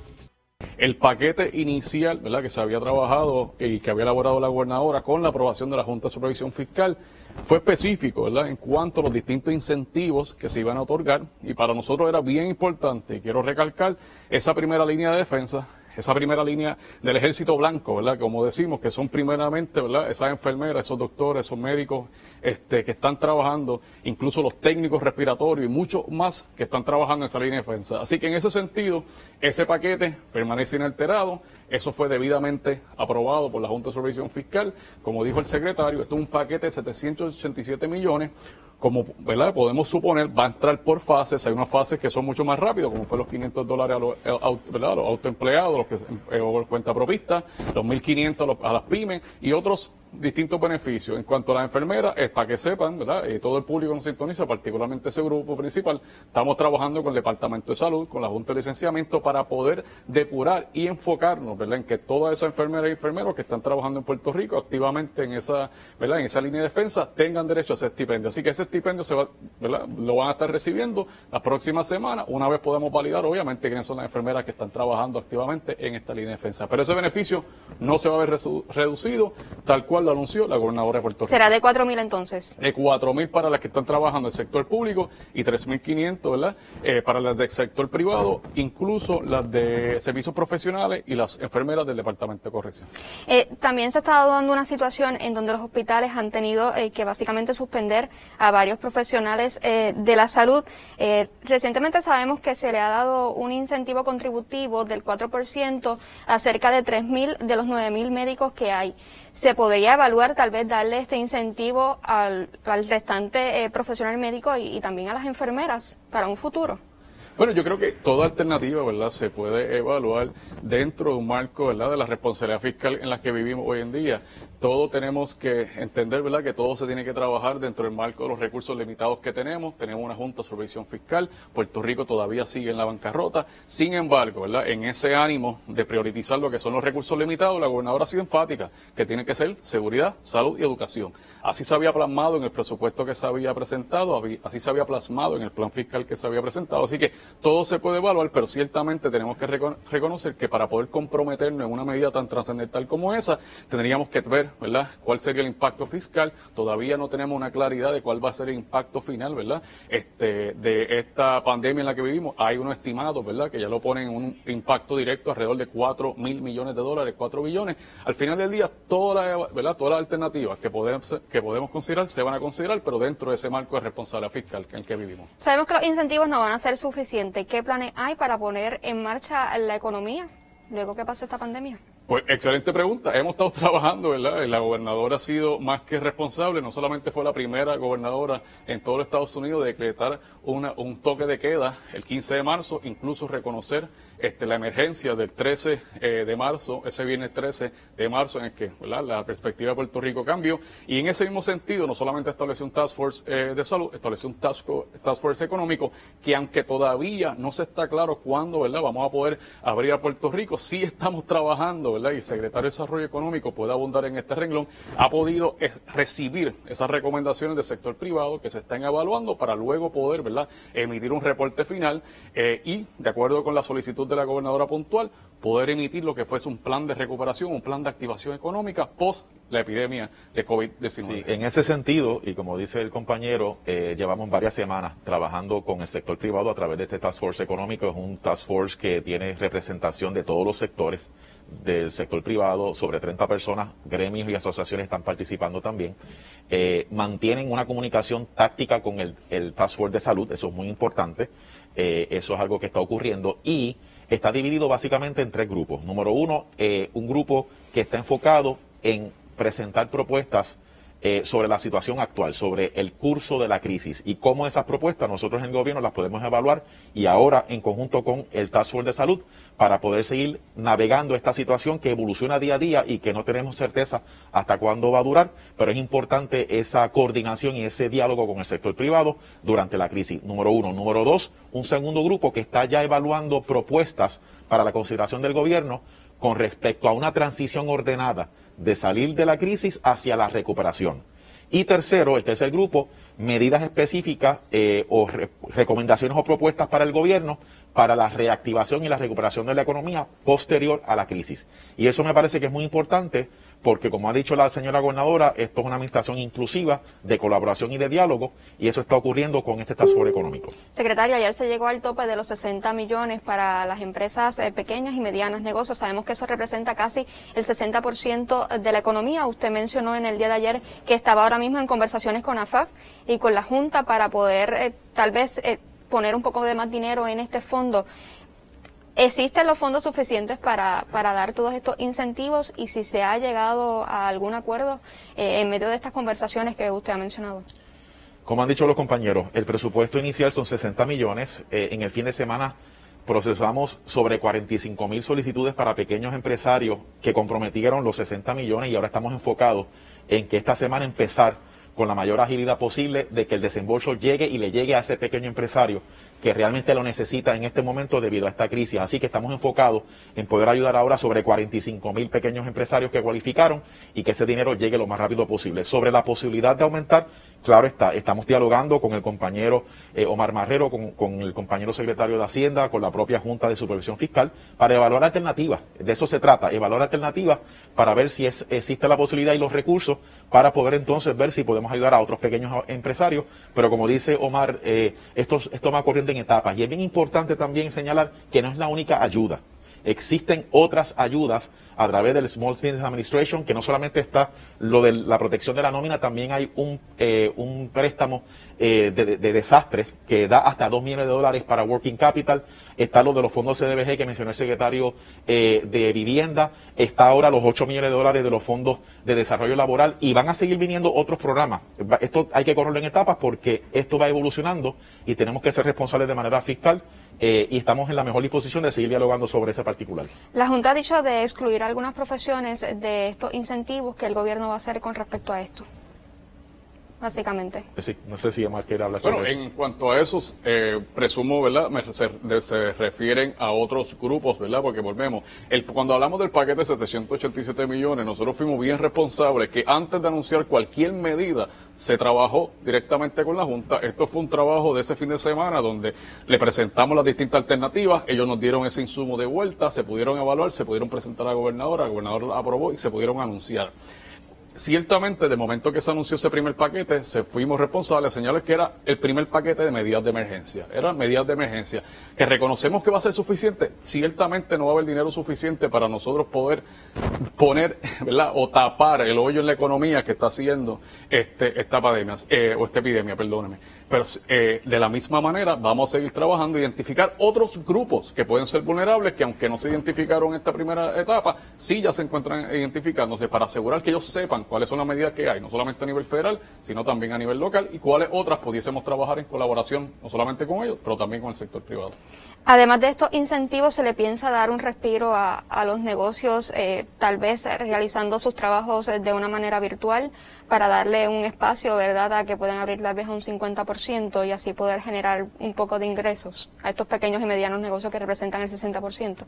El paquete inicial ¿verdad? que se había trabajado y que había elaborado la gobernadora con la aprobación de la Junta de Supervisión Fiscal fue específico ¿verdad? en cuanto a los distintos incentivos que se iban a otorgar y para nosotros era bien importante, y quiero recalcar, esa primera línea de defensa, esa primera línea del ejército blanco, ¿verdad? Como decimos, que son primeramente, ¿verdad? Esas enfermeras, esos doctores, esos médicos este, que están trabajando, incluso los técnicos respiratorios y muchos más que están trabajando en esa línea de defensa. Así que en ese sentido, ese paquete permanece inalterado. Eso fue debidamente aprobado por la Junta de Supervisión Fiscal. Como dijo el secretario, esto es un paquete de 787 millones como podemos suponer, va a entrar por fases. Hay unas fases que son mucho más rápidas, como fue los 500 dólares a los, eh, a los autoempleados, los que eh, o cuenta propista, los 1.500 a las pymes y otros distintos beneficios. En cuanto a las enfermeras, es para que sepan, ¿verdad? Y todo el público nos sintoniza, particularmente ese grupo principal. Estamos trabajando con el Departamento de Salud, con la Junta de Licenciamiento, para poder depurar y enfocarnos, ¿verdad? En que todas esas enfermeras y enfermeros que están trabajando en Puerto Rico activamente en esa, ¿verdad? En esa línea de defensa tengan derecho a ese estipendio. Así que ese estipendio se va, ¿verdad? Lo van a estar recibiendo la próxima semana, una vez podemos validar, obviamente, quiénes son las enfermeras que están trabajando activamente en esta línea de defensa. Pero ese beneficio no se va a ver reducido, tal cual lo anunció la gobernadora de Puerto Rico. ¿Será de 4.000 entonces? De 4.000 para las que están trabajando en el sector público y 3.500, ¿verdad? Eh, para las del sector privado, incluso las de servicios profesionales y las enfermeras del Departamento de Corrección. Eh, también se ha estado dando una situación en donde los hospitales han tenido eh, que básicamente suspender a varios profesionales eh, de la salud. Eh, recientemente sabemos que se le ha dado un incentivo contributivo del 4% a cerca de 3.000 de los 9.000 médicos que hay se podría evaluar tal vez darle este incentivo al, al restante eh, profesional médico y, y también a las enfermeras para un futuro. Bueno, yo creo que toda alternativa, ¿verdad?, se puede evaluar dentro de un marco, ¿verdad?, de la responsabilidad fiscal en la que vivimos hoy en día. Todo tenemos que entender, ¿verdad?, que todo se tiene que trabajar dentro del marco de los recursos limitados que tenemos. Tenemos una Junta de Supervisión Fiscal. Puerto Rico todavía sigue en la bancarrota. Sin embargo, ¿verdad?, en ese ánimo de priorizar lo que son los recursos limitados, la gobernadora ha sido enfática, que tiene que ser seguridad, salud y educación. Así se había plasmado en el presupuesto que se había presentado, así se había plasmado en el plan fiscal que se había presentado. Así que todo se puede evaluar, pero ciertamente tenemos que reconocer que para poder comprometernos en una medida tan trascendental como esa, tendríamos que ver, ¿verdad?, cuál sería el impacto fiscal. Todavía no tenemos una claridad de cuál va a ser el impacto final, ¿verdad?, este, de esta pandemia en la que vivimos. Hay unos estimados, ¿verdad?, que ya lo ponen en un impacto directo alrededor de 4 mil millones de dólares, 4 billones. Al final del día, todas las, alternativas que podemos podemos considerar se van a considerar, pero dentro de ese marco de responsabilidad fiscal en el que vivimos. Sabemos que los incentivos no van a ser suficientes. ¿Qué planes hay para poner en marcha la economía luego que pase esta pandemia? Pues excelente pregunta. Hemos estado trabajando, ¿verdad? La gobernadora ha sido más que responsable. No solamente fue la primera gobernadora en todo los Estados Unidos de decretar una, un toque de queda el 15 de marzo, incluso reconocer este, la emergencia del 13 eh, de marzo, ese viernes 13 de marzo, en el que ¿verdad? la perspectiva de Puerto Rico cambió. Y en ese mismo sentido, no solamente estableció un Task Force eh, de salud, estableció un task, Force económico, que aunque todavía no se está claro cuándo ¿verdad? vamos a poder abrir a Puerto Rico, sí estamos trabajando, ¿verdad? y el secretario de Desarrollo Económico puede abundar en este renglón, ha podido eh, recibir esas recomendaciones del sector privado que se están evaluando para luego poder ¿verdad? emitir un reporte final y, de acuerdo con la solicitud de la gobernadora puntual, poder emitir lo que fuese un plan de recuperación, un plan de activación económica post la epidemia de COVID-19. Sí, en ese sentido, y como dice el compañero, eh, llevamos varias semanas trabajando con el sector privado a través de este Task Force económico. Es un Task Force que tiene representación de todos los sectores del sector privado, sobre 30 personas, gremios y asociaciones están participando también. Eh, mantienen una comunicación táctica con el, el Task Force de Salud, eso es muy importante. Eh, eso es algo que está ocurriendo y está dividido básicamente en tres grupos. Número uno, eh, un grupo que está enfocado en presentar propuestas eh, sobre la situación actual, sobre el curso de la crisis y cómo esas propuestas nosotros en el gobierno las podemos evaluar y ahora en conjunto con el Task Force de Salud para poder seguir navegando esta situación que evoluciona día a día y que no tenemos certeza hasta cuándo va a durar, pero es importante esa coordinación y ese diálogo con el sector privado durante la crisis, número uno. Número dos, un segundo grupo que está ya evaluando propuestas para la consideración del gobierno con respecto a una transición ordenada de salir de la crisis hacia la recuperación. Y tercero, el tercer grupo, medidas específicas eh, o re- recomendaciones o propuestas para el gobierno para la reactivación y la recuperación de la economía posterior a la crisis. Y eso me parece que es muy importante porque, como ha dicho la señora gobernadora, esto es una administración inclusiva de colaboración y de diálogo y eso está ocurriendo con este Task económico. Secretario, ayer se llegó al tope de los 60 millones para las empresas eh, pequeñas y medianas negocios. Sabemos que eso representa casi el 60% de la economía. Usted mencionó en el día de ayer que estaba ahora mismo en conversaciones con AFAF y con la Junta para poder eh, tal vez eh, poner un poco de más dinero en este fondo. ¿Existen los fondos suficientes para, para dar todos estos incentivos y si se ha llegado a algún acuerdo eh, en medio de estas conversaciones que usted ha mencionado? Como han dicho los compañeros, el presupuesto inicial son 60 millones. Eh, en el fin de semana procesamos sobre 45 mil solicitudes para pequeños empresarios que comprometieron los 60 millones y ahora estamos enfocados en que esta semana empezar con la mayor agilidad posible de que el desembolso llegue y le llegue a ese pequeño empresario que realmente lo necesita en este momento debido a esta crisis. Así que estamos enfocados en poder ayudar ahora sobre 45 mil pequeños empresarios que cualificaron y que ese dinero llegue lo más rápido posible. Sobre la posibilidad de aumentar, claro está, estamos dialogando con el compañero eh, Omar Marrero, con, el compañero secretario de Hacienda, con la propia Junta de Supervisión Fiscal, para evaluar alternativas. De eso se trata, evaluar alternativas para ver si existe la posibilidad y los recursos para poder entonces ver si podemos ayudar a otros pequeños empresarios. Pero como dice Omar, eh, esto, esto va corriendo en etapas. Y es bien importante también señalar que no es la única ayuda. Existen otras ayudas a través del Small Business Administration, que no solamente está lo de la protección de la nómina, también hay un, eh, un préstamo eh, de, de- de desastres que da hasta 2 millones de dólares para Working Capital. Está lo de los fondos CDBG que mencionó el secretario eh, de Vivienda. Está ahora los 8 millones de dólares de los fondos de desarrollo laboral y van a seguir viniendo otros programas. Esto hay que correrlo en etapas porque esto va evolucionando y tenemos que ser responsables de manera fiscal eh, y estamos en la mejor disposición de seguir dialogando sobre ese particular. La Junta ha dicho de excluir algunas profesiones de estos incentivos que el gobierno va a hacer con respecto a esto. Básicamente. Sí, no sé si Omar quiere hablar Bueno, sobre eso. en cuanto a esos, eh, presumo, ¿verdad? Me- se, se refieren a otros grupos, ¿verdad? Porque volvemos. El, cuando hablamos del paquete de 787 millones, nosotros fuimos bien responsables que antes de anunciar cualquier medida, se trabajó directamente con la Junta. Esto fue un trabajo de ese fin de semana donde le presentamos las distintas alternativas. Ellos nos dieron ese insumo de vuelta, se pudieron evaluar, se pudieron presentar a la gobernadora, la gobernadora aprobó y se pudieron anunciar ciertamente, de momento que se anunció ese primer paquete, se fuimos responsables, señales que era el primer paquete de medidas de emergencia. Eran medidas de emergencia que reconocemos que va a ser suficiente. Ciertamente no va a haber dinero suficiente para nosotros poder poner. O tapar el hoyo en la economía que está haciendo este, esta pandemia, eh, o esta epidemia, perdóneme. Pero eh, de la misma manera vamos a seguir trabajando, identificar otros grupos que pueden ser vulnerables, que aunque no se identificaron en esta primera etapa, sí ya se encuentran identificándose para asegurar que ellos sepan cuáles son las medidas que hay, no solamente a nivel federal, sino también a nivel local, y cuáles otras pudiésemos trabajar en colaboración, no solamente con ellos, pero también con el sector privado. Además de estos incentivos, se le piensa dar un respiro a, a los negocios, eh, tal vez realizando sus trabajos eh, de una manera virtual para darle un espacio, ¿verdad?, a que puedan abrir tal vez un 50% y así poder generar un poco de ingresos a estos pequeños y medianos negocios que representan el 60%.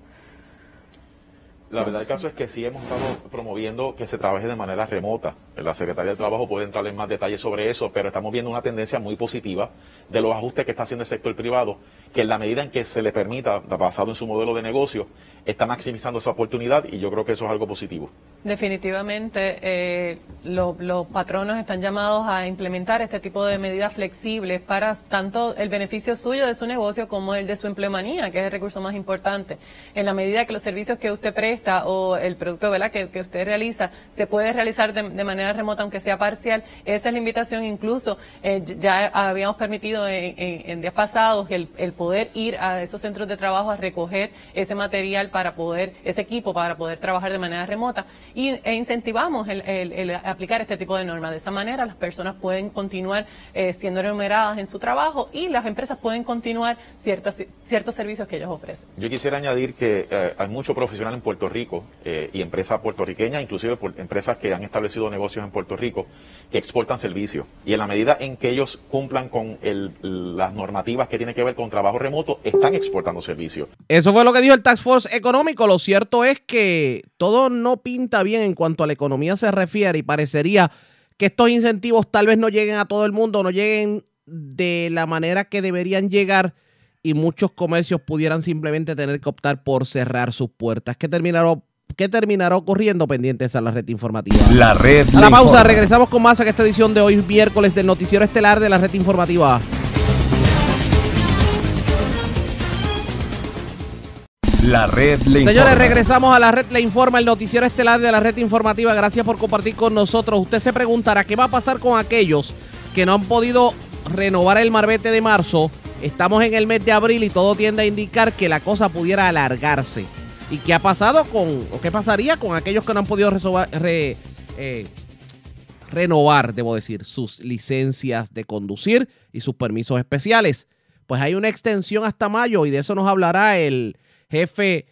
La verdad del caso es que sí hemos estado promoviendo que se trabaje de manera remota. La Secretaría de Trabajo puede entrar en más detalles sobre eso, pero estamos viendo una tendencia muy positiva de los ajustes que está haciendo el sector privado, que en la medida en que se le permita, basado en su modelo de negocio, está maximizando esa oportunidad y yo creo que eso es algo positivo. Definitivamente, eh, lo- los patronos están llamados a implementar este tipo de medidas flexibles para tanto el beneficio suyo de su negocio como el de su empleomanía, que es el recurso más importante. En la medida que los servicios que usted presta o el producto. Que, usted realiza se puede realizar de, manera remota, aunque sea parcial. Esa es la invitación. Incluso eh, ya habíamos permitido en, días pasados el, poder ir a esos centros de trabajo a recoger ese material para poder, ese equipo para poder trabajar de manera remota e incentivamos el, aplicar este tipo de normas. De esa manera las personas pueden continuar eh, siendo remuneradas en su trabajo y las empresas pueden continuar ciertos, ciertos servicios que ellos ofrecen. Yo quisiera añadir que eh, hay mucho profesional en Puerto Rico eh, y empresas puertorriqueñas, inclusive por empresas que han establecido negocios en Puerto Rico, que exportan servicios. Y en la medida en que ellos cumplan con las normativas que tienen que ver con trabajo remoto, están exportando servicios. Eso fue lo que dijo el Tax Force Económico. Lo cierto es que todo no pinta bien en cuanto a la economía se refiere y parecería que estos incentivos tal vez no lleguen a todo el mundo, no lleguen de la manera que deberían llegar y muchos comercios pudieran simplemente tener que optar por cerrar sus puertas. ¿Qué terminará, qué terminará ocurriendo pendientes a la red informativa? La red. A la pausa, regresamos con más a esta edición de hoy, miércoles, del Noticiero Estelar de la red informativa. La red le Señores, regresamos a la red le informa, el noticiero estelar de la red informativa. Gracias por compartir con nosotros. Usted se preguntará qué va a pasar con aquellos que no han podido renovar el marbete de marzo Estamos en el mes de abril y todo tiende a indicar que la cosa pudiera alargarse. ¿Y qué ha pasado con, o qué pasaría con aquellos que no han podido eh, renovar, debo decir, sus licencias de conducir y sus permisos especiales? Pues hay una extensión hasta mayo y de eso nos hablará el jefe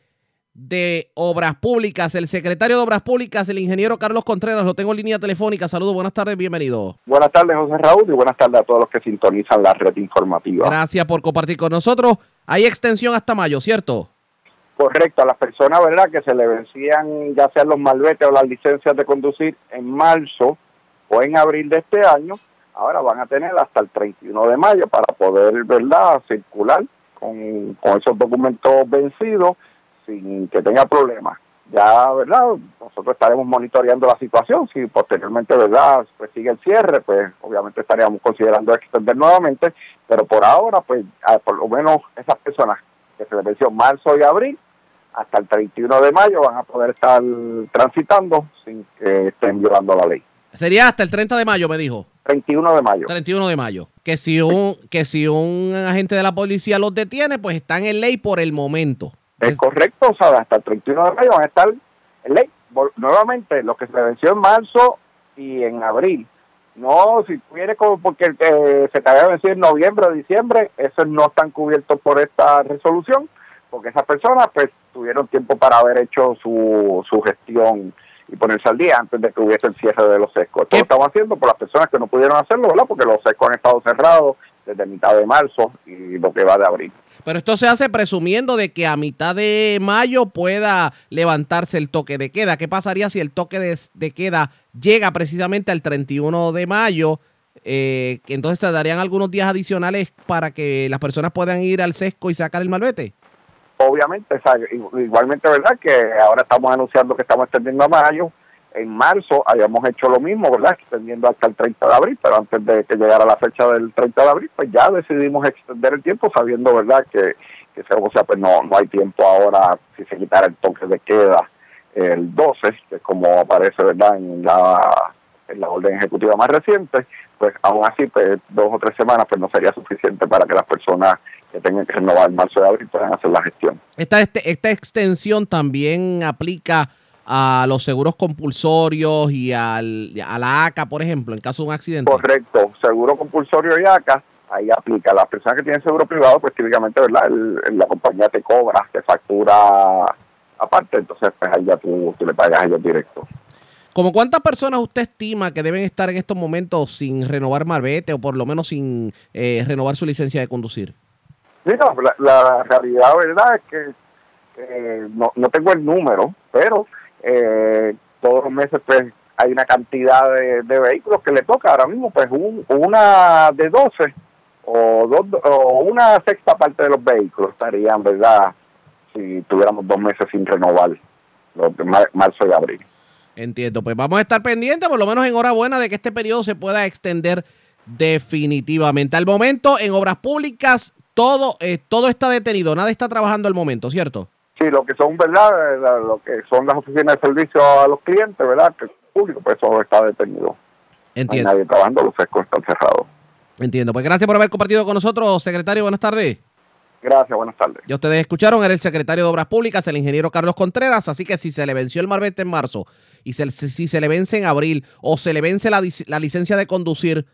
de Obras Públicas, el secretario de Obras Públicas, el ingeniero Carlos Contreras, lo tengo en línea telefónica. Saludos, buenas tardes, bienvenido. Buenas tardes, José Raúl, y buenas tardes a todos los que sintonizan la red informativa. Gracias por compartir con nosotros. Hay extensión hasta mayo, ¿cierto? Correcto, a las personas, ¿verdad?, que se le vencían ya sean los malvetes o las licencias de conducir en marzo o en abril de este año, ahora van a tener hasta el 31 de mayo para poder, ¿verdad?, circular con, con esos documentos vencidos sin que tenga problemas. Ya, ¿verdad? Nosotros estaremos monitoreando la situación. Si posteriormente, ¿verdad? Pues sigue el cierre, pues obviamente estaríamos considerando extender nuevamente. Pero por ahora, pues por lo menos esas personas que se les venció marzo y abril, hasta el 31 de mayo van a poder estar transitando sin que estén violando la ley. Sería hasta el 30 de mayo, me dijo. 31 de mayo. 31 de mayo. Que si un, que si un agente de la policía los detiene, pues están en ley por el momento. Es, correcto, o sea, hasta el 31 de mayo van a estar en ley. Nuevamente, lo que se venció en marzo y en abril. No, si viene como porque eh, se te había vencido en noviembre o diciembre, esos no están cubiertos por esta resolución, porque esas personas pues tuvieron tiempo para haber hecho su, su gestión y ponerse al día antes de que hubiese el cierre de los sescos. Esto lo estamos haciendo por las personas que no pudieron hacerlo, ¿verdad? Porque los sescos han estado cerrados desde mitad de marzo y lo que va de abril. Pero esto se hace presumiendo de que a mitad de mayo pueda levantarse el toque de queda. ¿Qué pasaría si el toque de, queda llega precisamente al 31 de mayo? Eh, entonces se darían algunos días adicionales para que las personas puedan ir al sesco y sacar el malvete. Obviamente, igualmente, ¿verdad? Que ahora estamos anunciando que estamos extendiendo a mayo en marzo habíamos hecho lo mismo, ¿verdad? Extendiendo hasta el 30 de abril, pero antes de que llegara la fecha del 30 de abril, pues ya decidimos extender el tiempo sabiendo, ¿verdad? Que, que o sea, pues no, no hay tiempo ahora si se quitara el toque de queda el 12, que como aparece, ¿verdad? En la, en la orden ejecutiva más reciente, pues aún así, pues dos o tres semanas, pues no sería suficiente para que las personas que tengan que renovar en marzo de abril puedan hacer la gestión. Esta, este, esta extensión también aplica a los seguros compulsorios y al, a la ACA, por ejemplo, en caso de un accidente? Correcto, seguro compulsorio y ACA, ahí aplica. Las personas que tienen seguro privado, pues típicamente, ¿verdad? la compañía te cobra, te factura aparte, entonces pues ahí ya tú, le pagas a ellos directo. ¿Como cuántas personas usted estima que deben estar en estos momentos sin renovar marbete o por lo menos sin eh, renovar su licencia de conducir? Sí, la, realidad, ¿verdad? Es que eh, no, no tengo el número, pero eh, todos los meses pues hay una cantidad de, vehículos que le toca ahora mismo pues una de 12 o, dos, o una sexta parte de los vehículos estarían, ¿verdad? Si tuviéramos dos meses sin renovar, los de marzo y abril. Entiendo, pues vamos a estar pendientes, por lo menos enhorabuena de que este periodo se pueda extender definitivamente. Al momento, en obras públicas, todo, eh, todo está detenido, nada está trabajando al momento, ¿cierto? Sí, lo que son, ¿verdad? Lo que son las oficinas de servicio a los clientes, ¿verdad? Que público, pues eso está detenido. Entiendo. No hay nadie trabajando, los sescos están cerrados. Entiendo. Pues gracias por haber compartido con nosotros, secretario. Buenas tardes. Gracias, buenas tardes. Ya ustedes escucharon, era el secretario de Obras Públicas, el ingeniero Carlos Contreras, así que si se le venció el marbete en marzo y se- si se le vence en abril o se le vence la, la licencia de conducir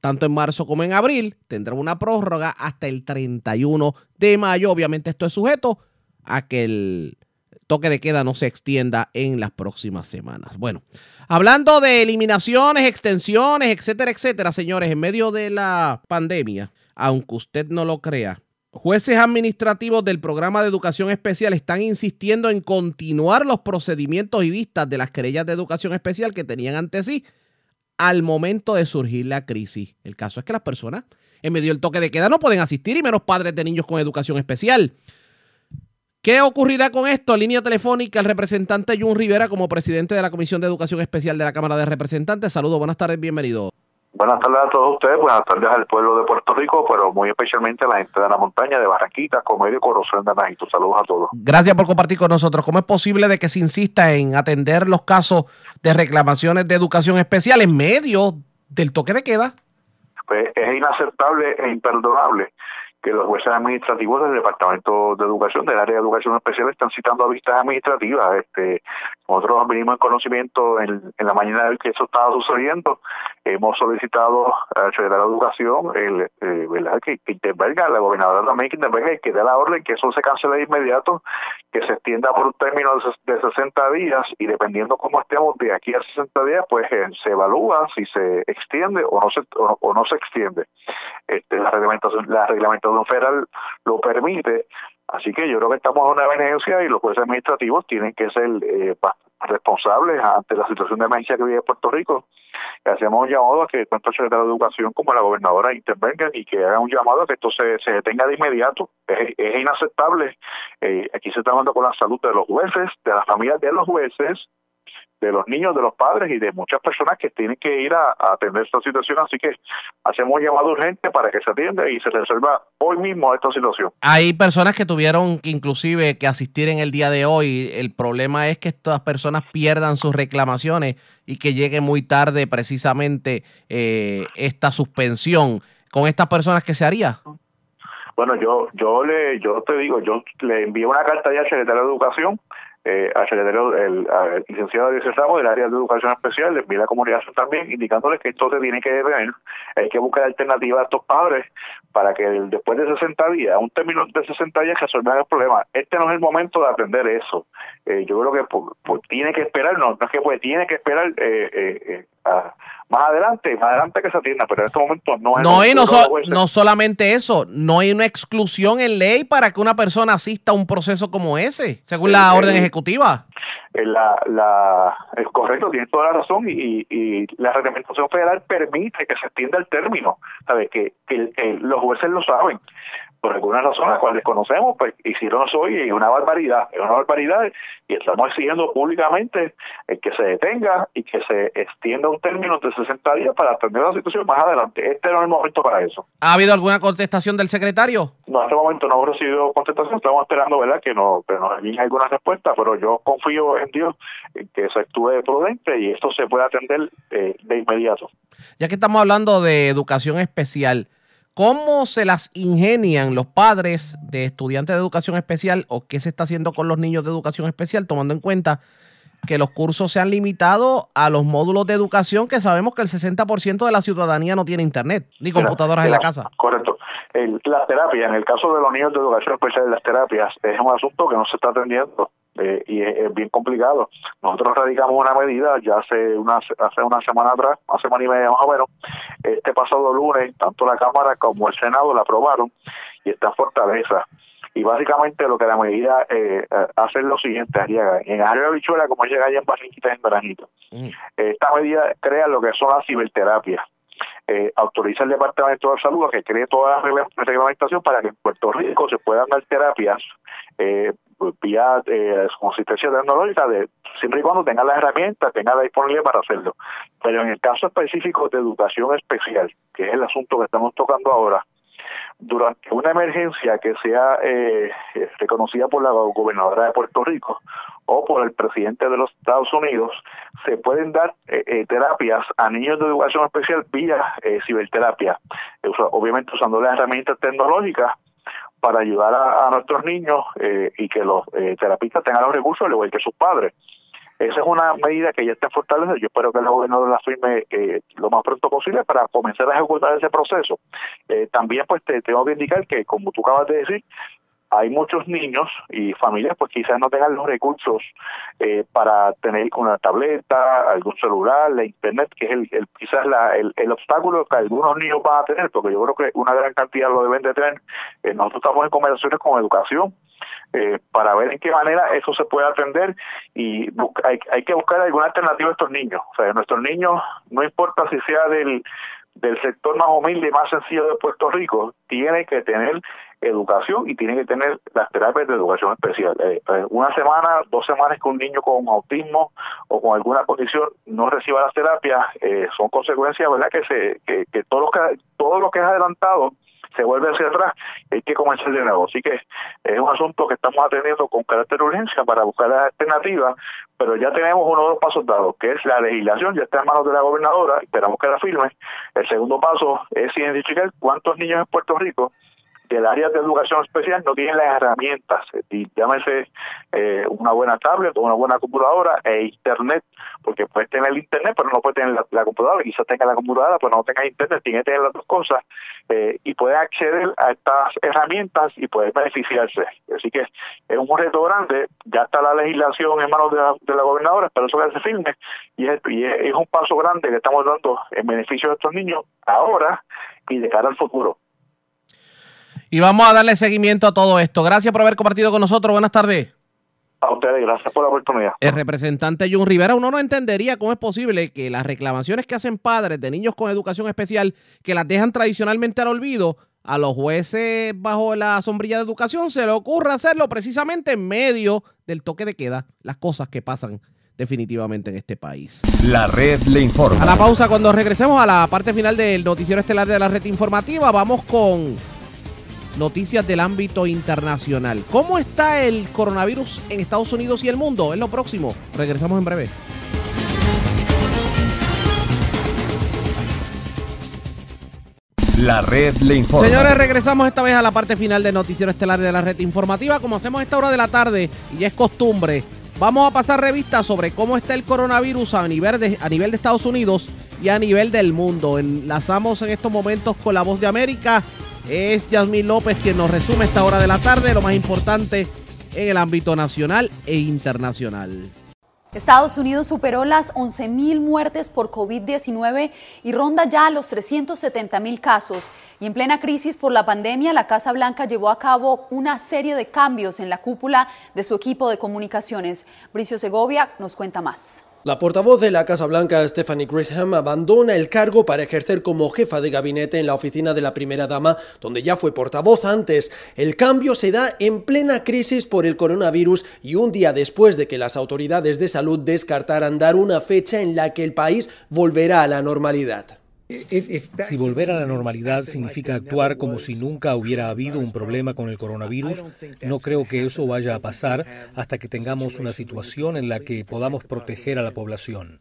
tanto en marzo como en abril, tendrá una prórroga hasta el 31 de mayo. Obviamente esto es sujeto a que el toque de queda no se extienda en las próximas semanas. Bueno, hablando de eliminaciones, extensiones, etcétera, etcétera, señores, en medio de la pandemia, aunque usted no lo crea, jueces administrativos del programa de educación especial están insistiendo en continuar los procedimientos y vistas de las querellas de educación especial que tenían ante sí al momento de surgir la crisis. El caso es que las personas en medio del toque de queda no pueden asistir y menos padres de niños con educación especial. ¿Qué ocurrirá con esto? Línea telefónica, el representante Jun Rivera como presidente de la Comisión de Educación Especial de la Cámara de Representantes. Saludos, buenas tardes, bienvenido. Buenas tardes a todos ustedes, buenas tardes al pueblo de Puerto Rico, pero muy especialmente a la gente de la montaña, de Barranquita, Comedio y Corozal de Anajito. Saludos a todos. Gracias por compartir con nosotros. ¿Cómo es posible de que se insista en atender los casos de reclamaciones de educación especial en medio del toque de queda? Pues es inaceptable e imperdonable que los jueces administrativos del Departamento de Educación, del área de Educación Especial, están citando a vistas administrativas. Este, nosotros venimos en conocimiento en, en la mañana de que eso estaba sucediendo. Hemos solicitado al secretario de Educación el, eh. Que, que intervenga, la gobernadora también que intervenga y que dé la orden que eso se cancele de inmediato, que se extienda por un término de, ses- de 60 días y dependiendo cómo estemos de aquí a 60 días, pues eh, se evalúa si se extiende o no se, o, no se extiende. Este, la reglamentación, la reglamentación federal lo permite, así que yo creo que estamos en una emergencia y los jueces administrativos tienen que ser eh, responsables ante la situación de emergencia que vive Puerto Rico. Hacemos un llamado a que tanto el secretario de Educación como la gobernadora intervengan y que hagan un llamado a que esto se, se detenga de inmediato. Es, es inaceptable. Eh, aquí se está hablando con la salud de los jueces, de las familias de los jueces, de los niños, de los padres y de muchas personas que tienen que ir a, a atender esta situación. Así que hacemos llamado urgente para que se atienda y se resuelva hoy mismo esta situación. Hay personas que tuvieron que inclusive que asistir en el día de hoy. El problema es que estas personas pierdan sus reclamaciones y que llegue muy tarde precisamente eh, esta suspensión. ¿Con estas personas qué se haría? Bueno, yo yo le yo te digo, yo le envié una carta ya al secretario de Educación, eh, al secretario, el, al licenciado Eliezer Ramos del área de Educación Especial, le envié la comunicación también, indicándoles que esto se tiene que detener, hay que buscar alternativas a estos padres para que el- después de 60 días, un término de 60 días, resolver el problema. Este no es el momento de atender eso. Eh, yo creo que por- tiene que esperar, no, no es que puede, tiene que esperar eh, eh, a- más adelante, más adelante que se atienda, pero en este momento no es No, y no, so- no solamente eso, no hay una exclusión en ley para que una persona asista a un proceso como ese, según la orden el- ejecutiva. Eh, la, la, es correcto, tienes toda la razón y, y la reglamentación federal permite que se extienda el término, ¿sabes? Que, el- los jueces lo saben. Por alguna razón, la cual desconocemos, pues hicieron eso hoy y es una barbaridad, es una barbaridad y estamos exigiendo públicamente eh, que se detenga y que se extienda un término de 60 días para atender la situación más adelante. Este no es el momento para eso. ¿Ha habido alguna contestación del secretario? No, en este momento no hemos recibido contestación, estamos esperando verdad que, no, que nos envíen alguna respuesta, pero yo confío en Dios en que se actúe prudente y esto se puede atender eh, de inmediato. Ya que estamos hablando de educación especial, ¿cómo se las ingenian los padres de estudiantes de educación especial o qué se está haciendo con los niños de educación especial, tomando en cuenta que los cursos se han limitado a los módulos de educación que sabemos que el 60% de la ciudadanía no tiene internet ni computadoras en la casa? Correcto. El, la terapia, en el caso de los niños de educación especial, las terapias, es un asunto que no se está atendiendo eh, y es, es bien complicado. Nosotros radicamos una medida ya hace una, hace una semana atrás, una semana y media más o menos. Este pasado lunes, tanto la Cámara como el Senado la aprobaron y está en fortaleza. Y básicamente lo que la medida eh, eh, hace es lo siguiente, Arriaga. En Área de Bichuela, como llega allá en Barranquita, en Naranjito, esta medida crea lo que son las ciberterapias. Eh, autoriza el Departamento de Salud a que cree toda la regla- reglamentación para que en Puerto Rico se puedan dar terapias eh, vía eh, consistencia tecnológica de, siempre y cuando tenga las herramientas, tenga la disponibilidad para hacerlo. Pero en el caso específico de educación especial, que es el asunto que estamos tocando ahora, durante una emergencia que sea eh, reconocida por la gobernadora de Puerto Rico o por el presidente de los Estados Unidos, se pueden dar eh, eh, terapias a niños de educación especial vía ciberterapia, obviamente usando las herramientas tecnológicas para ayudar a, nuestros niños y que los terapistas tengan los recursos, al igual que sus padres. Esa es una medida que ya está fortalecida. Yo espero que el gobernador la firme eh, lo más pronto posible para comenzar a ejecutar ese proceso. Eh, también, pues, te tengo que indicar que, como tú acabas de decir, hay muchos niños y familias pues quizás no tengan los recursos eh, para tener una tableta, algún celular, la internet, que es el, quizás el, obstáculo que algunos niños van a tener, porque yo creo que una gran cantidad lo deben de tener. nosotros estamos en conversaciones con educación eh, para ver en qué manera eso se puede atender y hay, que buscar alguna alternativa a estos niños. O sea, nuestros niños, no importa si sea del, sector más humilde más sencillo de Puerto Rico, tiene que tener educación y tiene que tener las terapias de educación especial. Eh, eh, una semana, dos semanas que un niño con autismo o con alguna condición no reciba las terapias son consecuencias, ¿verdad? Que se que, que todo lo que todo lo que es adelantado se vuelve hacia atrás, hay que comenzar de nuevo. Así que es un asunto que estamos atendiendo con carácter de urgencia para buscar la alternativa, pero ya tenemos uno de los pasos dados, que es la legislación, ya está en manos de la gobernadora, esperamos que la firme. El segundo paso es identificar cuántos niños en Puerto Rico del área de educación especial no tienen las herramientas, y llámese eh, una buena tablet o una buena computadora e internet, porque puedes tener internet pero no puedes tener la, computadora, quizás tenga la computadora pero no tenga internet, tiene que tener las dos cosas eh, y puede acceder a estas herramientas y puede beneficiarse. Así que es un reto grande, ya está la legislación en manos de la, de la gobernadora, pero eso que se firme y es un paso grande que estamos dando en beneficio de estos niños ahora y de cara al futuro. Y vamos a darle seguimiento a todo esto. Gracias por haber compartido con nosotros. Buenas tardes. A ustedes, gracias por la oportunidad. El representante Jun Rivera, uno no entendería cómo es posible que las reclamaciones que hacen padres de niños con educación especial, que las dejan tradicionalmente al olvido, a los jueces bajo la sombrilla de educación se le ocurra hacerlo precisamente en medio del toque de queda, las cosas que pasan definitivamente en este país. La red le informa. A la pausa, cuando regresemos a la parte final del noticiero estelar de la red informativa, vamos con noticias del ámbito internacional. ¿Cómo está el coronavirus en Estados Unidos y el mundo? Es lo próximo. Regresamos en breve. La red le informa. Señores, regresamos esta vez a la parte final del noticiero estelar de la red informativa. Como hacemos a esta hora de la tarde, y ya es costumbre, vamos a pasar revista sobre cómo está el coronavirus a nivel de, a nivel de Estados Unidos y a nivel del mundo. Enlazamos en estos momentos con la voz de América es Yasmín López quien nos resume esta hora de la tarde lo más importante en el ámbito nacional e internacional. Estados Unidos superó las 11.000 muertes por COVID-19 y ronda ya los 370.000 casos. Y en plena crisis por la pandemia, la Casa Blanca llevó a cabo una serie de cambios en la cúpula de su equipo de comunicaciones. Bricio Segovia nos cuenta más. La portavoz de la Casa Blanca, Stephanie Grisham, abandona el cargo para ejercer como jefa de gabinete en la oficina de la primera dama, donde ya fue portavoz antes. El cambio se da en plena crisis por el coronavirus y un día después de que las autoridades de salud descartaran dar una fecha en la que el país volverá a la normalidad. Si volver a la normalidad significa actuar como si nunca hubiera habido un problema con el coronavirus, no creo que eso vaya a pasar hasta que tengamos una situación en la que podamos proteger a la población.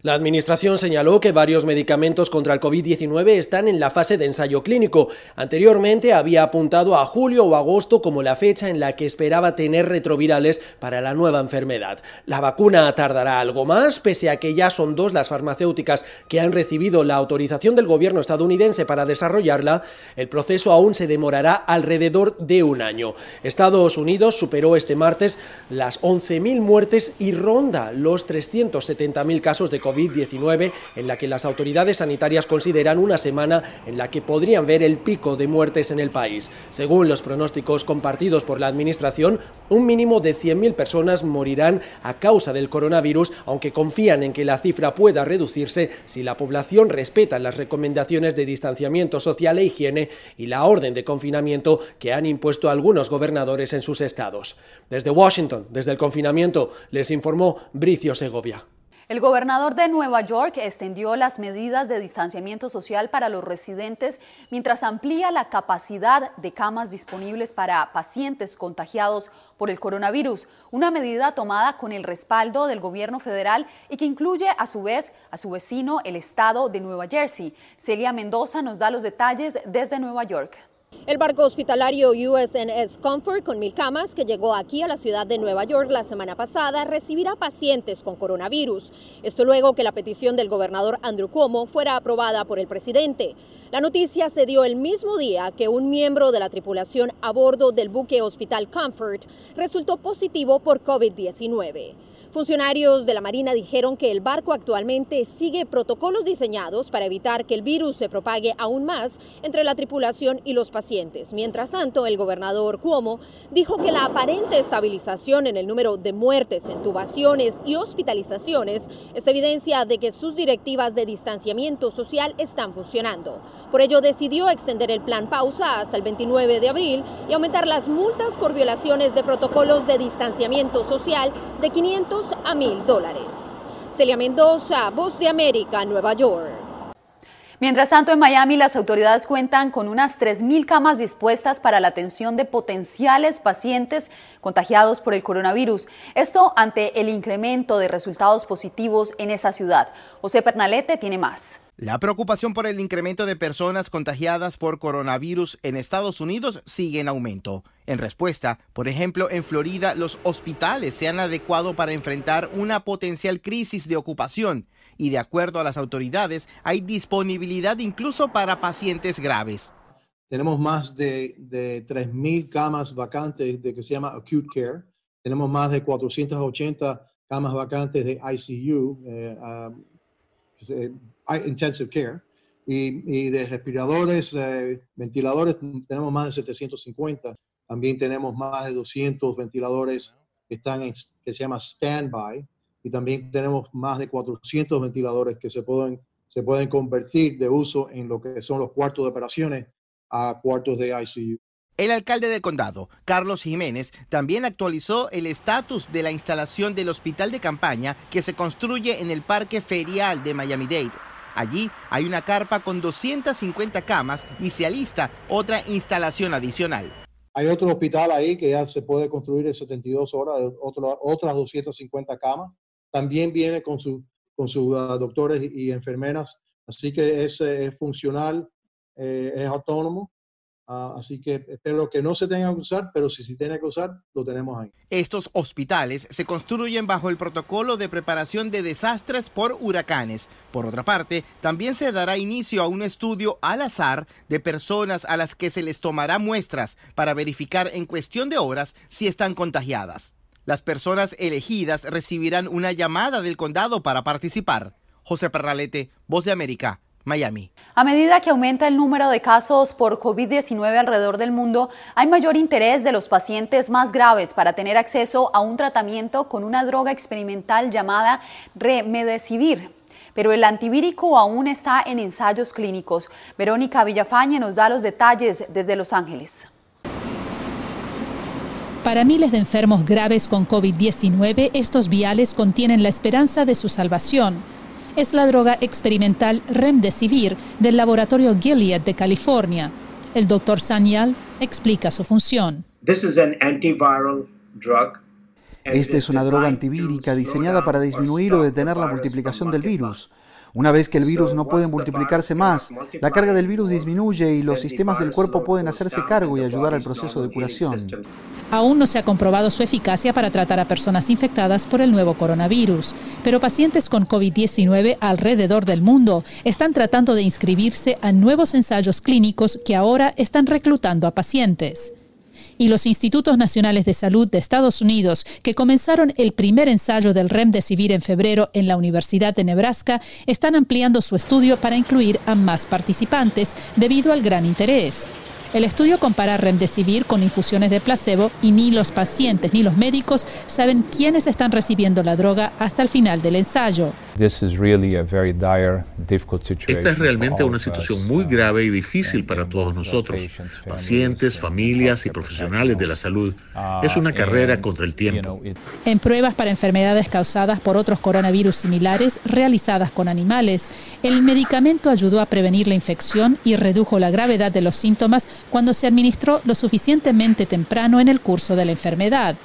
La Administración señaló que varios medicamentos contra el COVID-19 están en la fase de ensayo clínico. Anteriormente había apuntado a julio o agosto como la fecha en la que esperaba tener retrovirales para la nueva enfermedad. La vacuna tardará algo más, pese a que ya son dos las farmacéuticas que han recibido la autorización del gobierno estadounidense para desarrollarla, el proceso aún se demorará alrededor de un año. Estados Unidos superó este martes las 11.000 muertes y ronda los 370.000 casos de COVID-19, en la que las autoridades sanitarias consideran una semana en la que podrían ver el pico de muertes en el país. Según los pronósticos compartidos por la Administración, un mínimo de 100.000 personas morirán a causa del coronavirus, aunque confían en que la cifra pueda reducirse si la población respeta las recomendaciones de distanciamiento social e higiene y la orden de confinamiento que han impuesto algunos gobernadores en sus estados. Desde Washington, desde el confinamiento, les informó Bricio Segovia. El gobernador de Nueva York extendió las medidas de distanciamiento social para los residentes mientras amplía la capacidad de camas disponibles para pacientes contagiados por el coronavirus, una medida tomada con el respaldo del gobierno federal y que incluye a su vez a su vecino, el estado de Nueva Jersey. Celia Mendoza nos da los detalles desde Nueva York. El barco hospitalario USNS Comfort con mil camas que llegó aquí a la ciudad de Nueva York la semana pasada recibirá pacientes con coronavirus. Esto luego que la petición del gobernador Andrew Cuomo fuera aprobada por el presidente. La noticia se dio el mismo día que un miembro de la tripulación a bordo del buque Hospital Comfort resultó positivo por COVID-19. Funcionarios de la Marina dijeron que el barco actualmente sigue protocolos diseñados para evitar que el virus se propague aún más entre la tripulación y los pacientes. Mientras tanto, el gobernador Cuomo dijo que la aparente estabilización en el número de muertes, intubaciones y hospitalizaciones es evidencia de que sus directivas de distanciamiento social están funcionando. Por ello, decidió extender el plan pausa hasta el 29 de abril y aumentar las multas por violaciones de protocolos de distanciamiento social de 500 a mil dólares. Celia Mendoza, Voz de América, Nueva York. Mientras tanto, en Miami las autoridades cuentan con unas 3.000 camas dispuestas para la atención de potenciales pacientes contagiados por el coronavirus. Esto ante el incremento de resultados positivos en esa ciudad. José Pernalete tiene más. La preocupación por el incremento de personas contagiadas por coronavirus en Estados Unidos sigue en aumento. En respuesta, por ejemplo, en Florida los hospitales se han adecuado para enfrentar una potencial crisis de ocupación y de acuerdo a las autoridades hay disponibilidad incluso para pacientes graves. Tenemos más de, de 3.000 camas vacantes de que se llama acute care. Tenemos más de 480 camas vacantes de ICU, eh, um, intensive care. Y, de respiradores, eh, ventiladores, tenemos más de 750. También tenemos más de 200 ventiladores que están en, que se llama standby. Y también tenemos más de 400 ventiladores que se pueden, se pueden convertir de uso en lo que son los cuartos de operaciones a cuartos de ICU. El alcalde de condado, Carlos Jiménez, también actualizó el estatus de la instalación del hospital de campaña que se construye en el Parque Ferial de Miami-Dade. Allí hay una carpa con 250 camas y se alista otra instalación adicional. Hay otro hospital ahí que ya se puede construir en 72 horas, otras 250 camas. También viene con, su, con sus ah, doctores y enfermeras, así que es, es funcional, eh, es autónomo Ah, así que espero que no se tenga que usar, pero si se tiene que usar, lo tenemos ahí. Estos hospitales se construyen bajo el protocolo de preparación de desastres por huracanes. Por otra parte, también se dará inicio a un estudio al azar de personas a las que se les tomará muestras para verificar en cuestión de horas si están contagiadas. Las personas elegidas recibirán una llamada del condado para participar. José Perralete, Voz de América, Miami. A medida que aumenta el número de casos por COVID-19 alrededor del mundo, hay mayor interés de los pacientes más graves para tener acceso a un tratamiento con una droga experimental llamada Remdesivir. Pero el antivírico aún está en ensayos clínicos. Verónica Villafañe nos da los detalles desde Los Ángeles. Para miles de enfermos graves con COVID-19, estos viales contienen la esperanza de su salvación es la droga experimental Remdesivir del laboratorio Gilead de California. El doctor Sanyal explica su función. Esta es una droga antivírica diseñada para disminuir o detener la multiplicación del virus. Una vez que el virus no puede multiplicarse más, la carga del virus disminuye y los sistemas del cuerpo pueden hacerse cargo y ayudar al proceso de curación. Aún no se ha comprobado su eficacia para tratar a personas infectadas por el nuevo coronavirus, pero pacientes con COVID-19 alrededor del mundo están tratando de inscribirse a nuevos ensayos clínicos que ahora están reclutando a pacientes y los Institutos Nacionales de Salud de Estados Unidos, que comenzaron el primer ensayo del Remdesivir en febrero en la Universidad de Nebraska, están ampliando su estudio para incluir a más participantes debido al gran interés. El estudio compara Remdesivir con infusiones de placebo y ni los pacientes ni los médicos saben quiénes están recibiendo la droga hasta el final del ensayo. Esta es realmente una situación muy grave y difícil para todos nosotros, pacientes, familias y profesionales de la salud. Es una carrera contra el tiempo. En pruebas para enfermedades causadas por otros coronavirus similares realizadas con animales, el medicamento ayudó a prevenir la infección y redujo la gravedad de los síntomas cuando se administró lo suficientemente temprano en el curso de la enfermedad.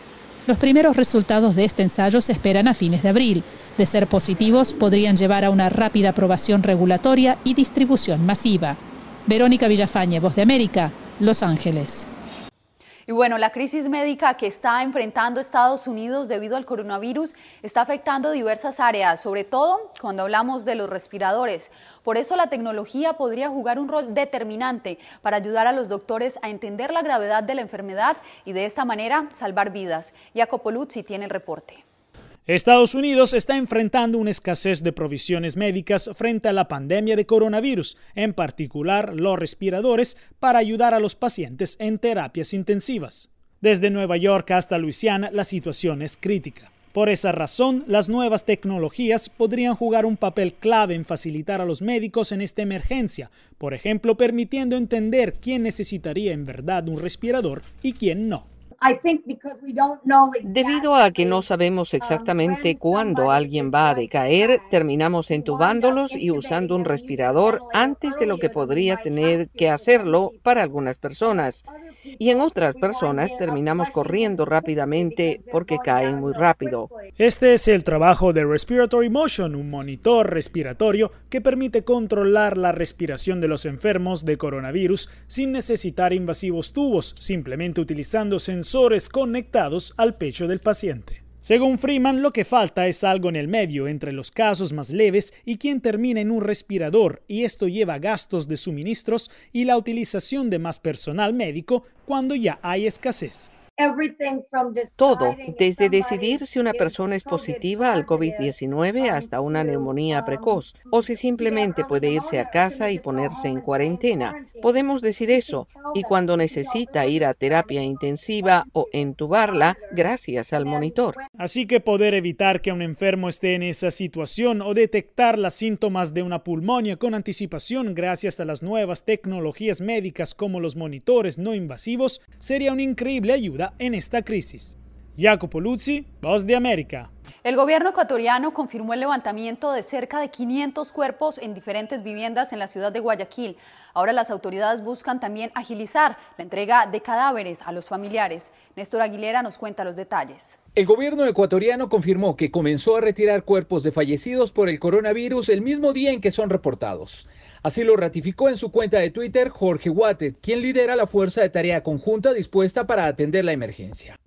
Los primeros resultados de este ensayo se esperan a fines de abril. De ser positivos, podrían llevar a una rápida aprobación regulatoria y distribución masiva. Verónica Villafañe, Voz de América, Los Ángeles. Y bueno, la crisis médica que está enfrentando Estados Unidos debido al coronavirus está afectando diversas áreas, sobre todo cuando hablamos de los respiradores. Por eso la tecnología podría jugar un rol determinante para ayudar a los doctores a entender la gravedad de la enfermedad y de esta manera salvar vidas. Jacopo Luzzi tiene el reporte. Estados Unidos está enfrentando una escasez de provisiones médicas frente a la pandemia de coronavirus, en particular los respiradores para ayudar a los pacientes en terapias intensivas. Desde Nueva York hasta Luisiana la situación es crítica. Por esa razón, las nuevas tecnologías podrían jugar un papel clave en facilitar a los médicos en esta emergencia, por ejemplo, permitiendo entender quién necesitaría en verdad un respirador y quién no. Debido a que no sabemos um, exactamente cuándo alguien va a decaer, terminamos entubándolos y usando un respirador antes de lo que podría tener que hacerlo para algunas personas. Y en otras personas terminamos corriendo rápidamente porque caen muy rápido. Este es el trabajo de Respiratory Motion, un monitor respiratorio que permite controlar la respiración de los enfermos de coronavirus sin necesitar invasivos tubos, simplemente utilizando sensores conectados al pecho del paciente. Según Freeman, lo que falta es algo en el medio entre los casos más leves y quien termina en un respirador, y esto lleva gastos de suministros y la utilización de más personal médico cuando ya hay escasez. Todo, desde decidir si una persona es positiva al COVID-19 hasta una neumonía precoz, o si simplemente puede irse a casa y ponerse en cuarentena. Podemos decir eso, y cuando necesita ir a terapia intensiva o entubarla, gracias al monitor. Así que poder evitar que un enfermo esté en esa situación o detectar los síntomas de una pulmonía con anticipación gracias a las nuevas tecnologías médicas como los monitores no invasivos sería una increíble ayuda en esta crisis. Jacopo Luzzi, Voz de América. El gobierno ecuatoriano confirmó el levantamiento de cerca de 500 cuerpos en diferentes viviendas en la ciudad de Guayaquil. Ahora las autoridades buscan también agilizar la entrega de cadáveres a los familiares. Néstor Aguilera nos cuenta los detalles. El gobierno ecuatoriano confirmó que comenzó a retirar cuerpos de fallecidos por el coronavirus el mismo día en que son reportados. Así lo ratificó en su cuenta de Twitter Jorge Watet, quien lidera la fuerza de tarea conjunta dispuesta para atender la emergencia.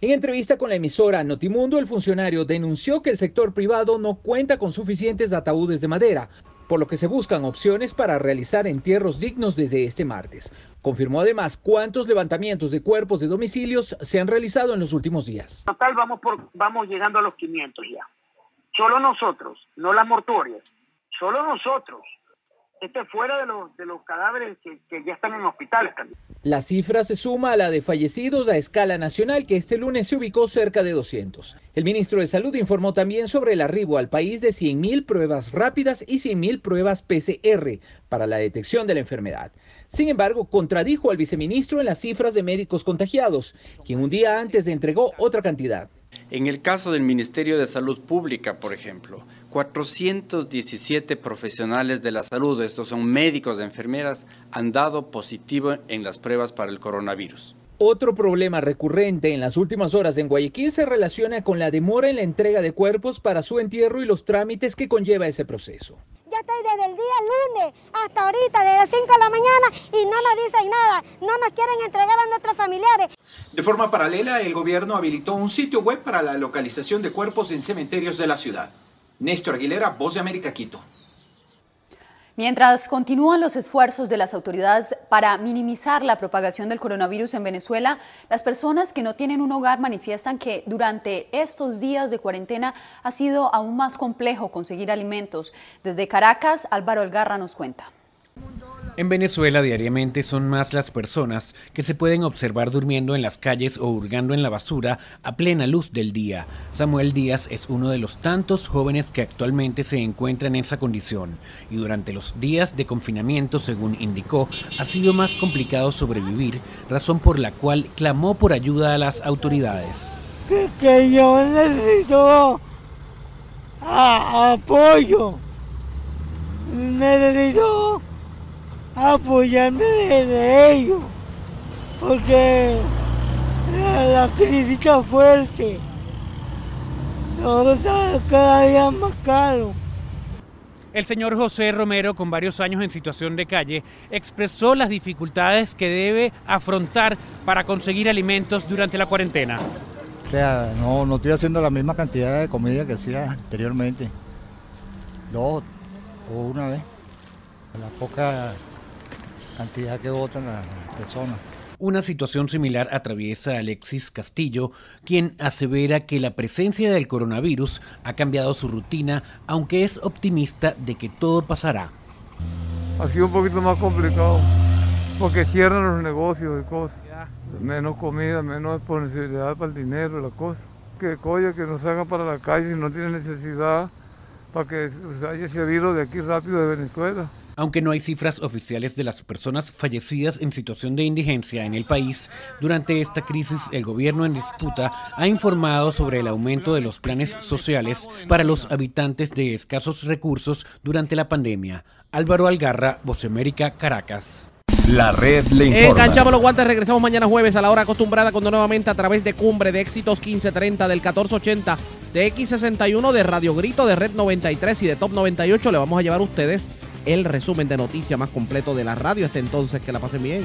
En entrevista con la emisora Notimundo, el funcionario denunció que el sector privado no cuenta con suficientes ataúdes de madera, por lo que se buscan opciones para realizar entierros dignos desde este martes. Confirmó además cuántos levantamientos de cuerpos de domicilios se han realizado en los últimos días. Total, vamos, llegando a los 500 ya. Solo nosotros, no las mortuorias, solo nosotros este fuera de los, de los cadáveres que, que, ya están en hospitales también. La cifra se suma a la de fallecidos a escala nacional que este lunes se ubicó cerca de 200. El ministro de Salud informó también sobre el arribo al país de 100.000 pruebas rápidas y 100.000 pruebas PCR para la detección de la enfermedad. Sin embargo, contradijo al viceministro en las cifras de médicos contagiados, quien un día antes entregó otra cantidad. En el caso del Ministerio de Salud Pública, por ejemplo, 417 profesionales de la salud, estos son médicos de enfermeras, han dado positivo en las pruebas para el coronavirus. Otro problema recurrente en las últimas horas en Guayaquil se relaciona con la demora en la entrega de cuerpos para su entierro y los trámites que conlleva ese proceso. Yo estoy desde el día lunes hasta ahorita, desde las 5 de la mañana, y no nos dicen nada, no nos quieren entregar a nuestros familiares. De forma paralela, el gobierno habilitó un sitio web para la localización de cuerpos en cementerios de la ciudad. Néstor Aguilera, Voz de América, Quito. Mientras continúan los esfuerzos de las autoridades para minimizar la propagación del coronavirus en Venezuela, las personas que no tienen un hogar manifiestan que durante estos días de cuarentena ha sido aún más complejo conseguir alimentos. Desde Caracas, Álvaro Algarra nos cuenta. En Venezuela diariamente son más las personas que se pueden observar durmiendo en las calles o hurgando en la basura a plena luz del día. Samuel Díaz es uno de los tantos jóvenes que actualmente se encuentran en esa condición y durante los días de confinamiento, según indicó, ha sido más complicado sobrevivir, razón por la cual clamó por ayuda a las autoridades. Que, yo necesito apoyo, necesito apoyarme de, ellos, porque la, crisis está fuerte, todo está cada día más caro. El señor José Romero, con varios años en situación de calle, expresó las dificultades que debe afrontar para conseguir alimentos durante la cuarentena. O sea, no, no estoy haciendo la misma cantidad de comida que hacía anteriormente. Dos o una vez. La poca cantidad que votan las personas. Una situación similar atraviesa Alexis Castillo, quien asevera que la presencia del coronavirus ha cambiado su rutina, aunque es optimista de que todo pasará. Ha sido un poquito más complicado, porque cierran los negocios y cosas. Menos comida, menos disponibilidad para el dinero, la cosa. Que coya que no salgan para la calle si no tienen necesidad, para que haya ese virus de aquí rápido de Venezuela. Aunque no hay cifras oficiales de las personas fallecidas en situación de indigencia en el país, durante esta crisis el gobierno en disputa ha informado sobre el aumento de los planes sociales para los habitantes de escasos recursos durante la pandemia. Álvaro Algarra, Voz América, Caracas. La red le informa. Enganchamos los guantes, regresamos mañana jueves a la hora acostumbrada cuando nuevamente a través de Cumbre de Éxitos 1530 del 1480 de X61 de Radio Grito de Red 93 y de Top 98 le vamos a llevar a ustedes el resumen de noticias más completo de la radio. Hasta entonces, que la pasen bien.